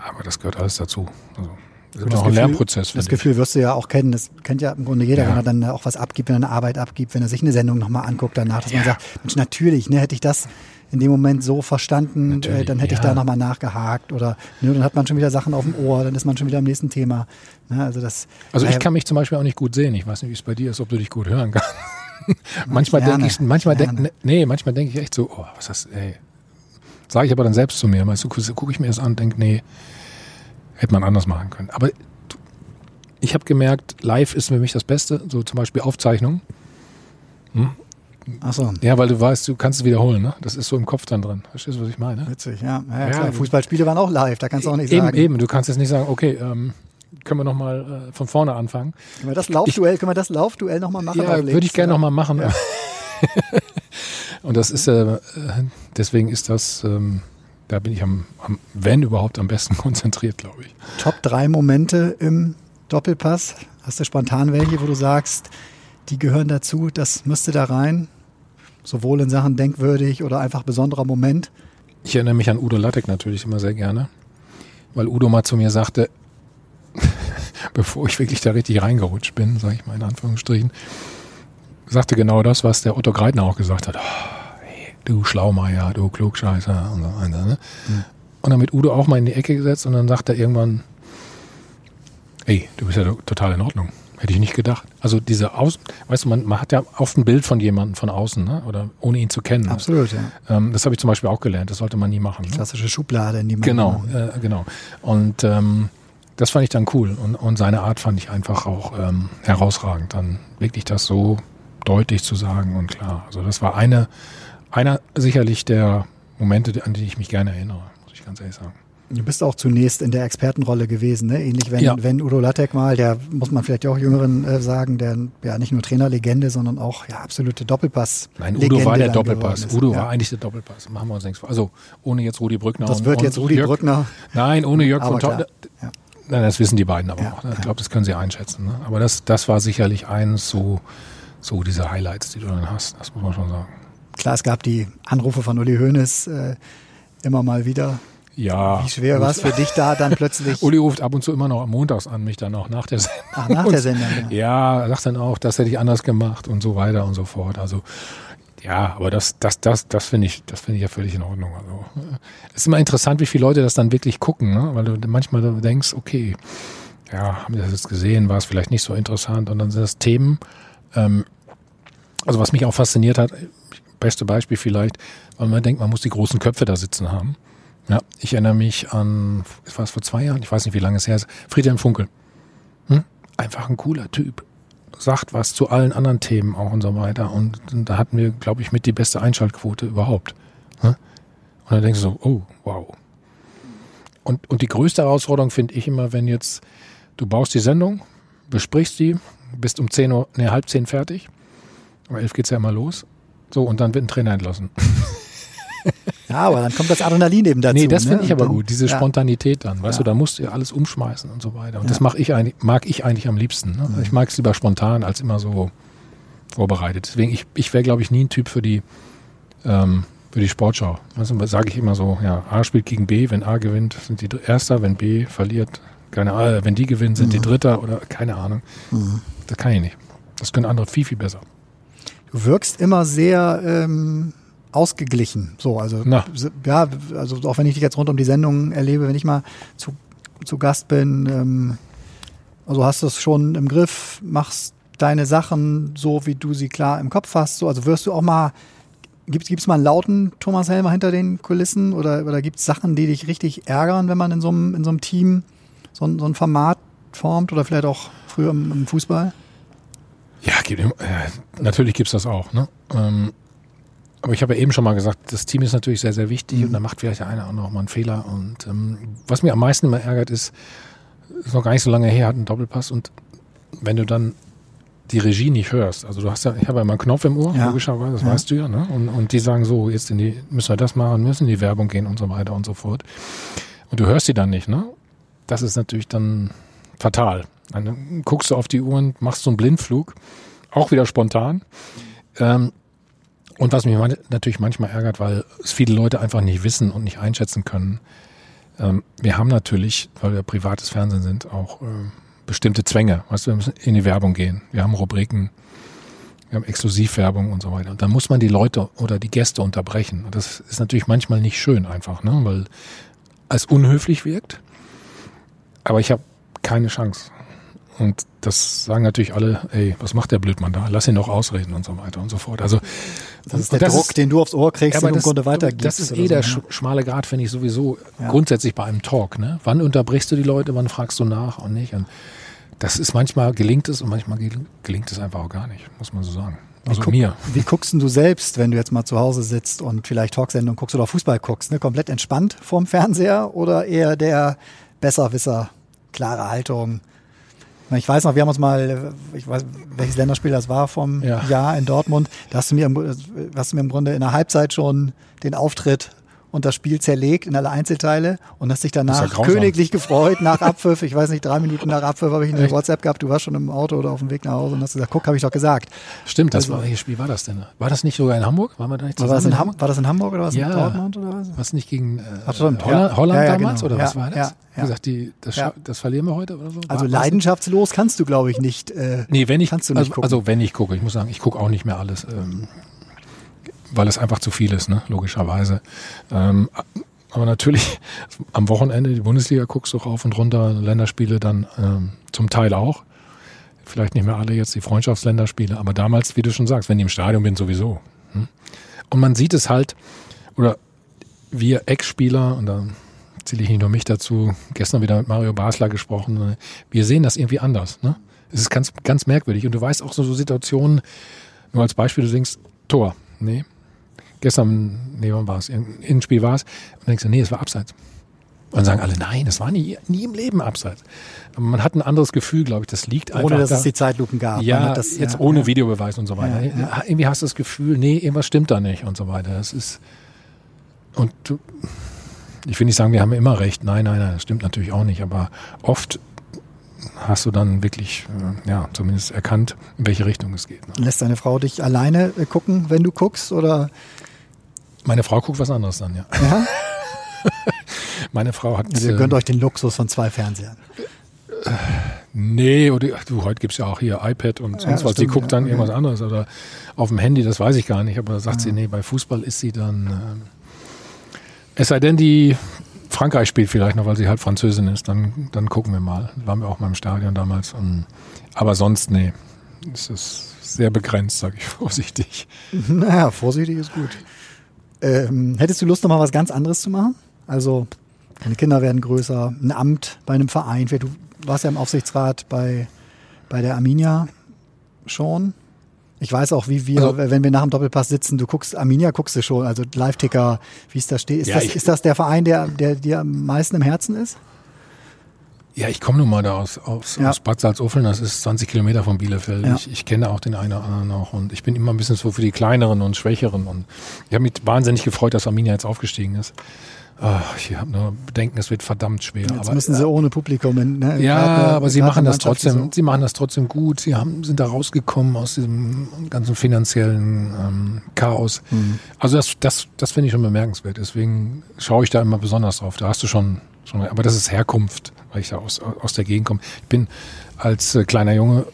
Aber das gehört alles dazu. Also, das ist auch ein Gefühl- Lernprozess. Das ich. Gefühl wirst du ja auch kennen. Das kennt ja im Grunde jeder, Ja. wenn er dann auch was abgibt, wenn er eine Arbeit abgibt, wenn er sich eine Sendung nochmal anguckt danach, dass man Ja. sagt, Mensch, natürlich, ne, hätte ich das in dem Moment so verstanden, äh, dann hätte ich ja. da nochmal nachgehakt oder ne, dann hat man schon wieder Sachen auf dem Ohr, dann ist man schon wieder am nächsten Thema. Ne, also das, Also ich naja, kann mich zum Beispiel auch nicht gut sehen. Ich weiß nicht, wie es bei dir ist, ob du dich gut hören kannst. manchmal denke ich, manchmal denke, nee, manchmal denke ich echt so, oh, was ist das, ey. Sage ich aber dann selbst zu mir, weißt du, gucke ich mir das an und denke, nee, hätte man anders machen können. Aber ich habe gemerkt, live ist für mich das Beste, so zum Beispiel Aufzeichnung. Ach so. Ja, weil du weißt, du kannst es wiederholen, ne? Das ist so im Kopf dann drin. Verstehst du, was ich meine? Witzig, ja. ja, ja Ja. Fußballspiele waren auch live, da kannst du auch nicht eben, sagen. eben. Du kannst jetzt nicht sagen, okay, ähm, können wir nochmal äh, von vorne anfangen. Können wir das Laufduell, können wir das Laufduell nochmal machen? Ja, würde ich gerne Ja. nochmal *laughs* machen. Und das ist, äh, deswegen ist das, ähm, da bin ich am, am, wenn überhaupt, am besten *laughs* konzentriert, glaube ich. Top drei Momente im Doppelpass. Hast du spontan welche, wo du sagst, die gehören dazu, das müsste da rein? Sowohl in Sachen denkwürdig oder einfach besonderer Moment. Ich erinnere mich an Udo Lattek natürlich immer sehr gerne, weil Udo mal zu mir sagte, *laughs* bevor ich wirklich da richtig reingerutscht bin, sage ich mal in Anführungsstrichen, sagte genau das, was der Otto Greitner auch gesagt hat. Oh, hey, du Schlaumeier, du Klugscheißer und so weiter. Ne? Und dann mit Udo auch mal in die Ecke gesetzt und dann sagt er irgendwann, ey, du bist ja total in Ordnung. Hätte ich nicht gedacht. Also diese Aus, weißt du, man, man hat ja oft ein Bild von jemandem von außen, ne? oder ohne ihn zu kennen. Absolut, ja. Ähm, das habe ich zum Beispiel auch gelernt. Das sollte man nie machen. Ne? Klassische Schublade, in die man. Genau, äh, genau. Und ähm, das fand ich dann cool und, und seine Art fand ich einfach auch ähm, herausragend, dann wirklich das so deutlich zu sagen und klar. Also das war eine, einer sicherlich der Momente, an die ich mich gerne erinnere, muss ich ganz ehrlich sagen. Du bist auch zunächst in der Expertenrolle gewesen, ne? Ähnlich wenn, Ja. wenn Udo Lattek mal, der muss man vielleicht auch Jüngeren äh, sagen, der ja nicht nur Trainerlegende, sondern auch ja absolute Doppelpass. Nein, Udo war der Doppelpass. ist. Udo ja. war eigentlich der Doppelpass. Machen wir uns nichts vor. Also ohne jetzt Rudi Brückner. Das wird und jetzt Rudi Jörg, Brückner. Nein, ohne Jörg Aber von. Tau- Ja. Nein, das wissen die beiden aber auch. ne? Ich glaube, das können sie einschätzen. Ne? Aber das, das war sicherlich eins so, so diese Highlights, die du dann hast. Das muss man schon sagen. Klar, es gab die Anrufe von Uli Hoeneß äh, immer mal wieder. Ja. Wie schwer war es für dich da dann *laughs* plötzlich? Uli ruft ab und zu immer noch am Montags an, mich dann auch nach der Sendung. Ach, nach der Sendung, ja. Ja, er sagt dann auch, das hätte ich anders gemacht und so weiter und so fort. Also ja, aber das, das, das, das finde ich, das finde ich ja völlig in Ordnung. Also es ist immer interessant, wie viele Leute das dann wirklich gucken, ne? weil du manchmal denkst, okay, ja, haben die das jetzt gesehen, war es vielleicht nicht so interessant und dann sind das Themen. Ähm, also was mich auch fasziniert hat, beste Beispiel vielleicht, weil man denkt, man muss die großen Köpfe da sitzen haben. Ja, ich erinnere mich an, was war es vor zwei Jahren? Ich weiß nicht, wie lange es her ist. Friedhelm Funkel. Hm? Einfach ein cooler Typ. Sagt was zu allen anderen Themen auch und so weiter. Und da hatten wir, glaube ich, mit die beste Einschaltquote überhaupt. Hm? Und dann denkst du so, oh, wow. Und, und die größte Herausforderung finde ich immer, wenn jetzt du baust die Sendung, besprichst die, bist um 10 Uhr, nee, halb zehn fertig. Um elf geht's ja immer los. So, und dann wird ein Trainer entlassen. Ja, aber dann kommt das Adrenalin eben dazu. Nee, das ne? finde ich Und aber dann- gut, diese ja. Spontanität dann, weißt Ja. du, da musst du ja alles umschmeißen und so weiter. Und Ja. das mag ich eigentlich, mag ich eigentlich am liebsten. Ne? Mhm. Ich mag es lieber spontan als immer so vorbereitet. Deswegen, ich, ich wäre, glaube ich, nie ein Typ für die, ähm, für die Sportschau. Also sage ich immer so, ja, A spielt gegen B, wenn A gewinnt, sind die Erster, wenn B verliert, keine Ahnung, äh, wenn die gewinnen, sind die Mhm. Dritter oder keine Ahnung. Das kann ich nicht. Das können andere viel, viel besser. Du wirkst immer sehr ähm, ausgeglichen. So, also Na. ja, also auch wenn ich dich jetzt rund um die Sendung erlebe, wenn ich mal zu, zu Gast bin, ähm, also hast du es schon im Griff, machst deine Sachen so, wie du sie klar im Kopf hast. So, also wirst du auch mal Gibt es mal einen lauten Thomas Helmer hinter den Kulissen oder, oder gibt es Sachen, die dich richtig ärgern, wenn man in so einem, in so einem Team so ein, so ein Format formt oder vielleicht auch früher im, im Fußball? Ja, gibt, äh, natürlich gibt's das auch. Ne? Ähm, aber ich habe ja eben schon mal gesagt, das Team ist natürlich sehr, sehr wichtig und da macht vielleicht der eine auch noch mal einen Fehler. Und ähm, was mir am meisten immer ärgert, ist, ist noch gar nicht so lange her, hat einen Doppelpass und wenn du dann die Regie nicht hörst, also du hast ja, ich habe ja immer einen Knopf im Ohr, Ja. logischerweise, das Ja. weißt du ja, ne? Und, und die sagen so, jetzt in die, müssen wir das machen, müssen in die Werbung gehen und so weiter und so fort. Und du hörst sie dann nicht, ne? Das ist natürlich dann fatal. Dann guckst du auf die Uhr und machst so einen Blindflug, auch wieder spontan. Ähm, und was mich natürlich manchmal ärgert, weil es viele Leute einfach nicht wissen und nicht einschätzen können. Ähm, wir haben natürlich, weil wir privates Fernsehen sind, auch äh, bestimmte Zwänge. Weißt du, wir müssen in die Werbung gehen. Wir haben Rubriken, wir haben Exklusivwerbung und so weiter. Und dann muss man die Leute oder die Gäste unterbrechen. Und das ist natürlich manchmal nicht schön einfach, ne? weil es unhöflich wirkt. Aber ich habe keine Chance. Und das sagen natürlich alle, ey, was macht der Blödmann da? Lass ihn doch ausreden und so weiter und so fort. Also Das ist der Druck, den du aufs Ohr kriegst, aber den du im das, Grunde weitergibst. das ist eh so, der ne? sch schmale Grad, finde ich sowieso Ja. grundsätzlich bei einem Talk. Ne? Wann unterbrichst du die Leute, wann fragst du nach und nicht? Und das ist manchmal gelingt es und manchmal gel- gelingt es einfach auch gar nicht, muss man so sagen. Also guck- mir. Wie guckst denn du selbst, wenn du jetzt mal zu Hause sitzt und vielleicht Talksendung guckst oder Fußball guckst? Ne? Komplett entspannt vorm Fernseher oder eher der Besserwisser, klare Haltung? Ich weiß noch, wir haben uns mal, äh, ich weiß, welches Länderspiel das war vom Ja. Jahr in Dortmund. Da hast du mir, im, hast du mir im Grunde in der Halbzeit schon den Auftritt und das Spiel zerlegt in alle Einzelteile und hast dich danach ja königlich gefreut nach Abpfiff. Ich weiß nicht, drei Minuten nach Abpfiff habe ich eine Echt? WhatsApp gehabt. Du warst schon im Auto oder auf dem Weg nach Hause und hast gesagt, guck, habe ich doch gesagt. Stimmt, das Also- war, welches Spiel war das denn? War das nicht sogar in Hamburg? Waren wir da nicht War das, in Ham war das in Hamburg oder was Ja. in Dortmund oder was? Was nicht gegen äh, Ach, Holland, ja. Holland ja, damals genau. oder was war das? ja, ja. Wie gesagt, die, das, das verlieren wir heute oder so? Also War- leidenschaftslos kannst du, glaube ich, nicht. Äh, Nee, wenn ich, Kannst du nicht also, gucken. also wenn ich gucke, ich muss sagen, ich gucke auch nicht mehr alles, ähm, weil es einfach zu viel ist, ne, logischerweise. Ähm, aber natürlich *laughs* am Wochenende die Bundesliga guckst du rauf und runter, Länderspiele dann ähm, zum Teil auch. Vielleicht nicht mehr alle jetzt die Freundschaftsländerspiele, aber damals, wie du schon sagst, wenn ich im Stadion bin, sowieso. Hm? Und man sieht es halt, oder wir Ex-Spieler, und da zähle ich nicht nur mich dazu, gestern wieder mit Mario Basler gesprochen. Wir sehen das irgendwie anders. Ne? Es ist ganz, ganz merkwürdig. Und du weißt auch so, so Situationen, nur als Beispiel, du denkst, Tor, nee. Gestern, nee, wann war es? Innenspiel war es. Und denkst du, nee, es war abseits. Und dann sagen alle, nein, das war nie, nie im Leben abseits. Aber man hat ein anderes Gefühl, glaube ich. Das liegt einfach. Ohne, dass da. es die Zeitlupen gab. Ja, das, jetzt ja, ohne ja. Videobeweis und so weiter. Ja, ja. Irgendwie hast du das Gefühl, nee, irgendwas stimmt da nicht und so weiter. Das ist, und du, ich will nicht sagen, wir haben immer recht. Nein, nein, nein, das stimmt natürlich auch nicht. Aber oft hast du dann wirklich, äh, ja, zumindest erkannt, in welche Richtung es geht. Ne? Lässt deine Frau dich alleine äh, gucken, wenn du guckst? Oder? Meine Frau guckt was anderes dann, ja. Ja? *laughs* Meine Frau hat. Also ihr äh, gönnt euch den Luxus von zwei Fernsehern. Nee, oder ach, du, heute gibt's ja auch hier iPad und sonst was. Die stimmt, guckt ja, dann okay. irgendwas anderes oder auf dem Handy, das weiß ich gar nicht. Aber da sagt sie, nee, bei Fußball ist sie dann. Ähm, es sei denn, die Frankreich spielt vielleicht noch, weil sie halt Französin ist, dann, dann gucken wir mal. Waren wir auch mal im Stadion damals. Und, aber sonst, nee. Es ist sehr begrenzt, sage ich *laughs* vorsichtig. Naja, vorsichtig ist gut. Ähm, hättest du Lust, noch mal was ganz anderes zu machen? Also, deine Kinder werden größer, ein Amt bei einem Verein. Du warst ja im Aufsichtsrat bei, bei der Arminia schon. Ich weiß auch, wie wir, Also- wenn wir nach dem Doppelpass sitzen, du guckst, Arminia guckst du schon, also Live-Ticker, wie es da steht. Ist, Ja, das, ist das der Verein, der, der dir am meisten im Herzen ist? Ja, ich komme nun mal da aus, aus, Ja. aus Bad Salzuffeln, das ist 20 Kilometer von Bielefeld. Ja. Ich, ich kenne auch den einen oder anderen noch und ich bin immer ein bisschen so für die kleineren und schwächeren und ich habe mich wahnsinnig gefreut, dass Arminia jetzt aufgestiegen ist. Ah, ich habe nur Bedenken, es wird verdammt schwer. Jetzt aber, müssen sie ohne Publikum. In, ne, ja, eine- aber sie machen das trotzdem, so- sie machen das trotzdem gut. Sie haben, sind da rausgekommen aus diesem ganzen finanziellen ähm, Chaos. Mhm. Also das, das, das finde ich schon bemerkenswert. Deswegen schaue ich da immer besonders drauf. Da hast du schon, schon aber das ist Herkunft, weil ich da aus, aus der Gegend komme. Ich bin als äh, kleiner Junge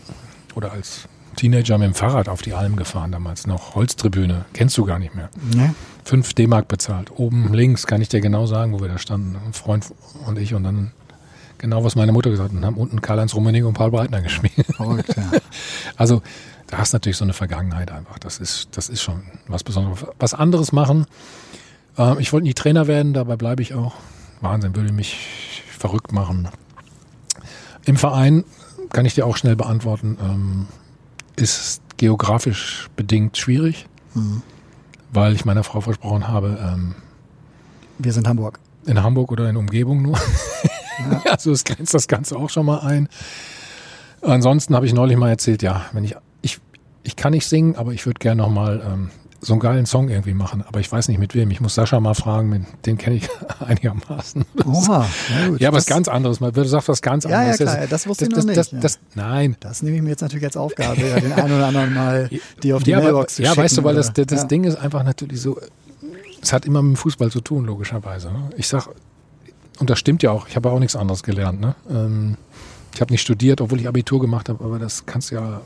oder als Teenager mit dem Fahrrad auf die Alm gefahren damals noch. Holztribüne, kennst du gar nicht mehr. Ne? Fünf D-Mark bezahlt. Oben links kann ich dir genau sagen, wo wir da standen. Ein Freund und ich und dann genau, was meine Mutter gesagt hat. Und haben unten Karl-Heinz Rummenigge und Paul Breitner gespielt. Verrückt, ja. *laughs* Also da hast du natürlich so eine Vergangenheit einfach. Das ist, das ist schon was Besonderes. Was anderes machen. Ähm, ich wollte nie Trainer werden, dabei bleibe ich auch. Wahnsinn, würde mich verrückt machen. Im Verein kann ich dir auch schnell beantworten, ähm, ist geografisch bedingt schwierig, weil ich meiner Frau versprochen habe, ähm, Wir sind Hamburg. in Hamburg oder in Umgebung nur. also *laughs* es grenzt das Ganze auch schon mal ein. Ansonsten habe ich neulich mal erzählt, ja, wenn ich, ich, ich kann nicht singen, aber ich würde gerne noch mal ähm, so einen geilen Song irgendwie machen. Aber ich weiß nicht mit wem. Ich muss Sascha mal fragen, den kenne ich *laughs* einigermaßen. Oha, na gut. ja, aber das, was ganz anderes. Man würde sagt was ganz Ja, ja, anderes. klar, das wusste ich noch das, nicht, Das, ja. das, nein. Das nehme ich mir jetzt natürlich als Aufgabe, ja, den einen oder anderen mal *laughs* die auf die ja, aber, Mailbox zu ja, schicken. weißt du, weil das, oder- das ja. Ding ist einfach natürlich so, es hat immer mit dem Fußball zu tun, logischerweise. Ne? Ich sag, und das stimmt ja auch, ich habe auch nichts anderes gelernt. Ne? Ähm, ich habe nicht studiert, obwohl ich Abitur gemacht habe, aber das kannst du ja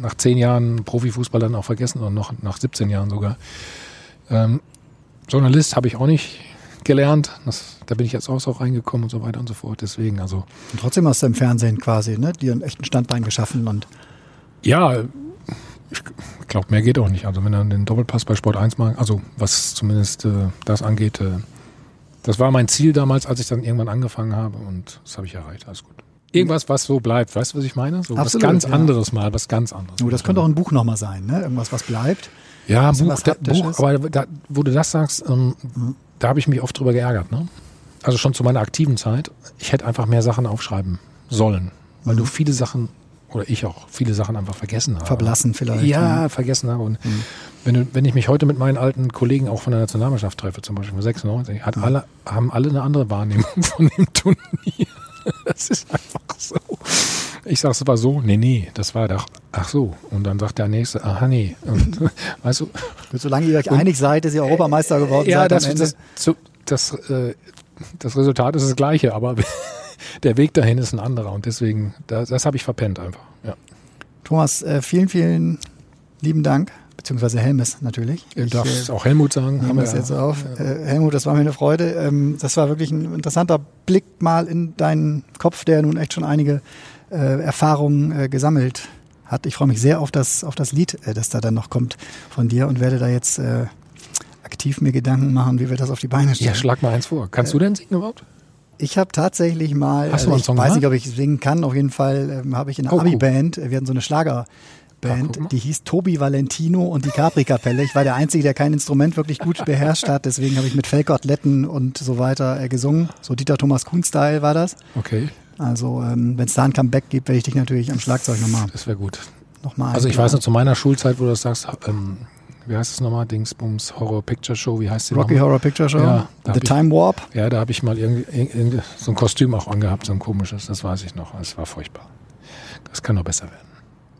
nach zehn Jahren Profifußball dann auch vergessen und noch nach 17 Jahren sogar. Ähm, Journalist habe ich auch nicht gelernt. Das, da bin ich jetzt auch so reingekommen und so weiter und so fort. Deswegen, also Und trotzdem hast du im Fernsehen quasi, ne, dir einen echten Standbein geschaffen und Ja, ich glaube, mehr geht auch nicht. Also wenn er den Doppelpass bei Sport 1 macht, also was zumindest äh, das angeht, äh, das war mein Ziel damals, als ich dann irgendwann angefangen habe und das habe ich erreicht. Alles gut. Irgendwas, was so bleibt, weißt du, was ich meine? So Absolut, was ganz ja. anderes mal, was ganz anderes. oh, das könnte auch ein Buch nochmal sein, ne? Irgendwas, was bleibt. ja, bisschen Buch, was da. Buch aber da, wo du das sagst, ähm, da habe ich mich oft drüber geärgert. Ne? Also schon zu meiner aktiven Zeit. Ich hätte einfach mehr Sachen aufschreiben sollen, weil du viele Sachen oder ich auch viele Sachen einfach vergessen habe. Verblassen vielleicht, Ja, ne? vergessen habe. Und wenn, du, wenn ich mich heute mit meinen alten Kollegen auch von der Nationalmannschaft treffe, zum Beispiel von 96, hat alle, haben alle eine andere Wahrnehmung *laughs* von dem Turnier. *laughs* Das ist einfach so. Ich sage es war so, nee, nee, das war doch, ach so. Und dann sagt der Nächste, aha, nee. Und, *laughs* weißt du, Solange ihr euch einig seid, dass ihr Europameister geworden ja, seid das, Ende. das, zu- das, äh, das Resultat ist das gleiche, aber *laughs* der Weg dahin ist ein anderer. Und deswegen, das, das habe ich verpennt einfach. Ja. Thomas, äh, vielen, vielen lieben Dank, beziehungsweise Helmes natürlich. Du Ich, darfst äh, auch Helmut sagen. Haben wir das jetzt auf. Äh, Helmut, das war mir eine Freude. Ähm, das war wirklich ein interessanter Blick mal in deinen Kopf, der nun echt schon einige äh, Erfahrungen gesammelt hat. Ich freue mich sehr auf das, auf das Lied, das da dann noch kommt von dir und werde da jetzt aktiv mir Gedanken machen, wie wir das auf die Beine stellen. Ja, schlag mal eins vor. Kannst du denn singen überhaupt? Ich habe tatsächlich mal, Hast du mal einen ich Song weiß gemacht? nicht, ob ich singen kann, auf jeden Fall ähm, habe ich in einer Oh. Abi-Band, wir hatten so eine Ah, Mal. die hieß Tobi Valentino und die Capri-Kapelle. Ich war der Einzige, der kein Instrument wirklich gut beherrscht hat, deswegen habe ich mit Feldgottletten und so weiter äh, gesungen. So Dieter Thomas Kuhn-Style war das. Okay, Also ähm, wenn es da ein Comeback gibt, werde ich dich natürlich am Schlagzeug nochmal das wäre gut. noch mal Also ich weiß noch zu meiner Schulzeit, wo du das sagst, ähm, wie heißt es nochmal? Dingsbums Horror Picture Show, wie heißt die Rocky nochmal? Horror Picture Show, Ja, The ich- Time Warp. Ja, da habe ich mal irgendwie, irgendwie so ein Kostüm auch angehabt, so ein komisches, das weiß ich noch. Es war furchtbar. Das kann noch besser werden.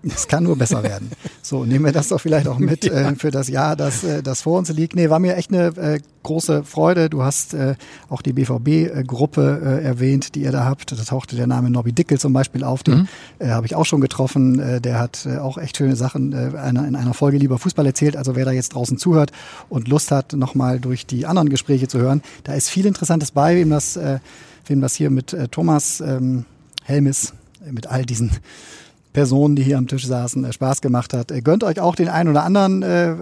Es kann nur besser werden. So, nehmen wir das doch vielleicht auch mit *laughs* äh, für das Jahr, das, äh, das vor uns liegt. Nee, war mir echt eine äh, große Freude. Du hast äh, auch die BVB-Gruppe äh, erwähnt, die ihr da habt. Da tauchte der Name Nobby Dickel zum Beispiel auf. Den äh, habe ich auch schon getroffen. Der hat auch echt schöne Sachen einer, in einer Folge lieber Fußball erzählt. Also wer da jetzt draußen zuhört und Lust hat, nochmal durch die anderen Gespräche zu hören, da ist viel Interessantes bei, wem das, wem das hier mit Thomas ähm, Helmis, mit all diesen Personen, die hier am Tisch saßen, äh, Spaß gemacht hat. Äh, Gönnt euch auch den einen oder anderen äh, äh,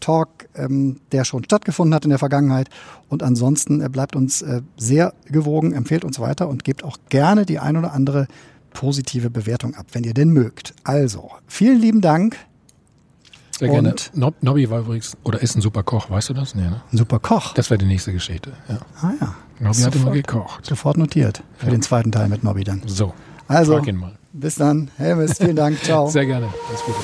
Talk, ähm, der schon stattgefunden hat in der Vergangenheit. Und ansonsten bleibt uns äh, sehr gewogen, empfehlt uns weiter und gebt auch gerne die ein oder andere positive Bewertung ab, wenn ihr denn mögt. Also, vielen lieben Dank. Sehr gerne. Und- Nob Nobby war übrigens, oder ist ein super Koch, weißt du das? Nee, ne? Ein super Koch. Das wäre die nächste Geschichte. Ja. ah ja. Nobby hat immer Sofort- gekocht. Sofort notiert für Ja. den zweiten Teil mit Nobby dann. So, Also, frag ihn mal. bis dann. Helmes, vielen Dank. *laughs* Ciao. Sehr gerne. Alles Gute.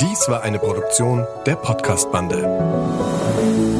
Dies war eine Produktion der Podcast-Bande.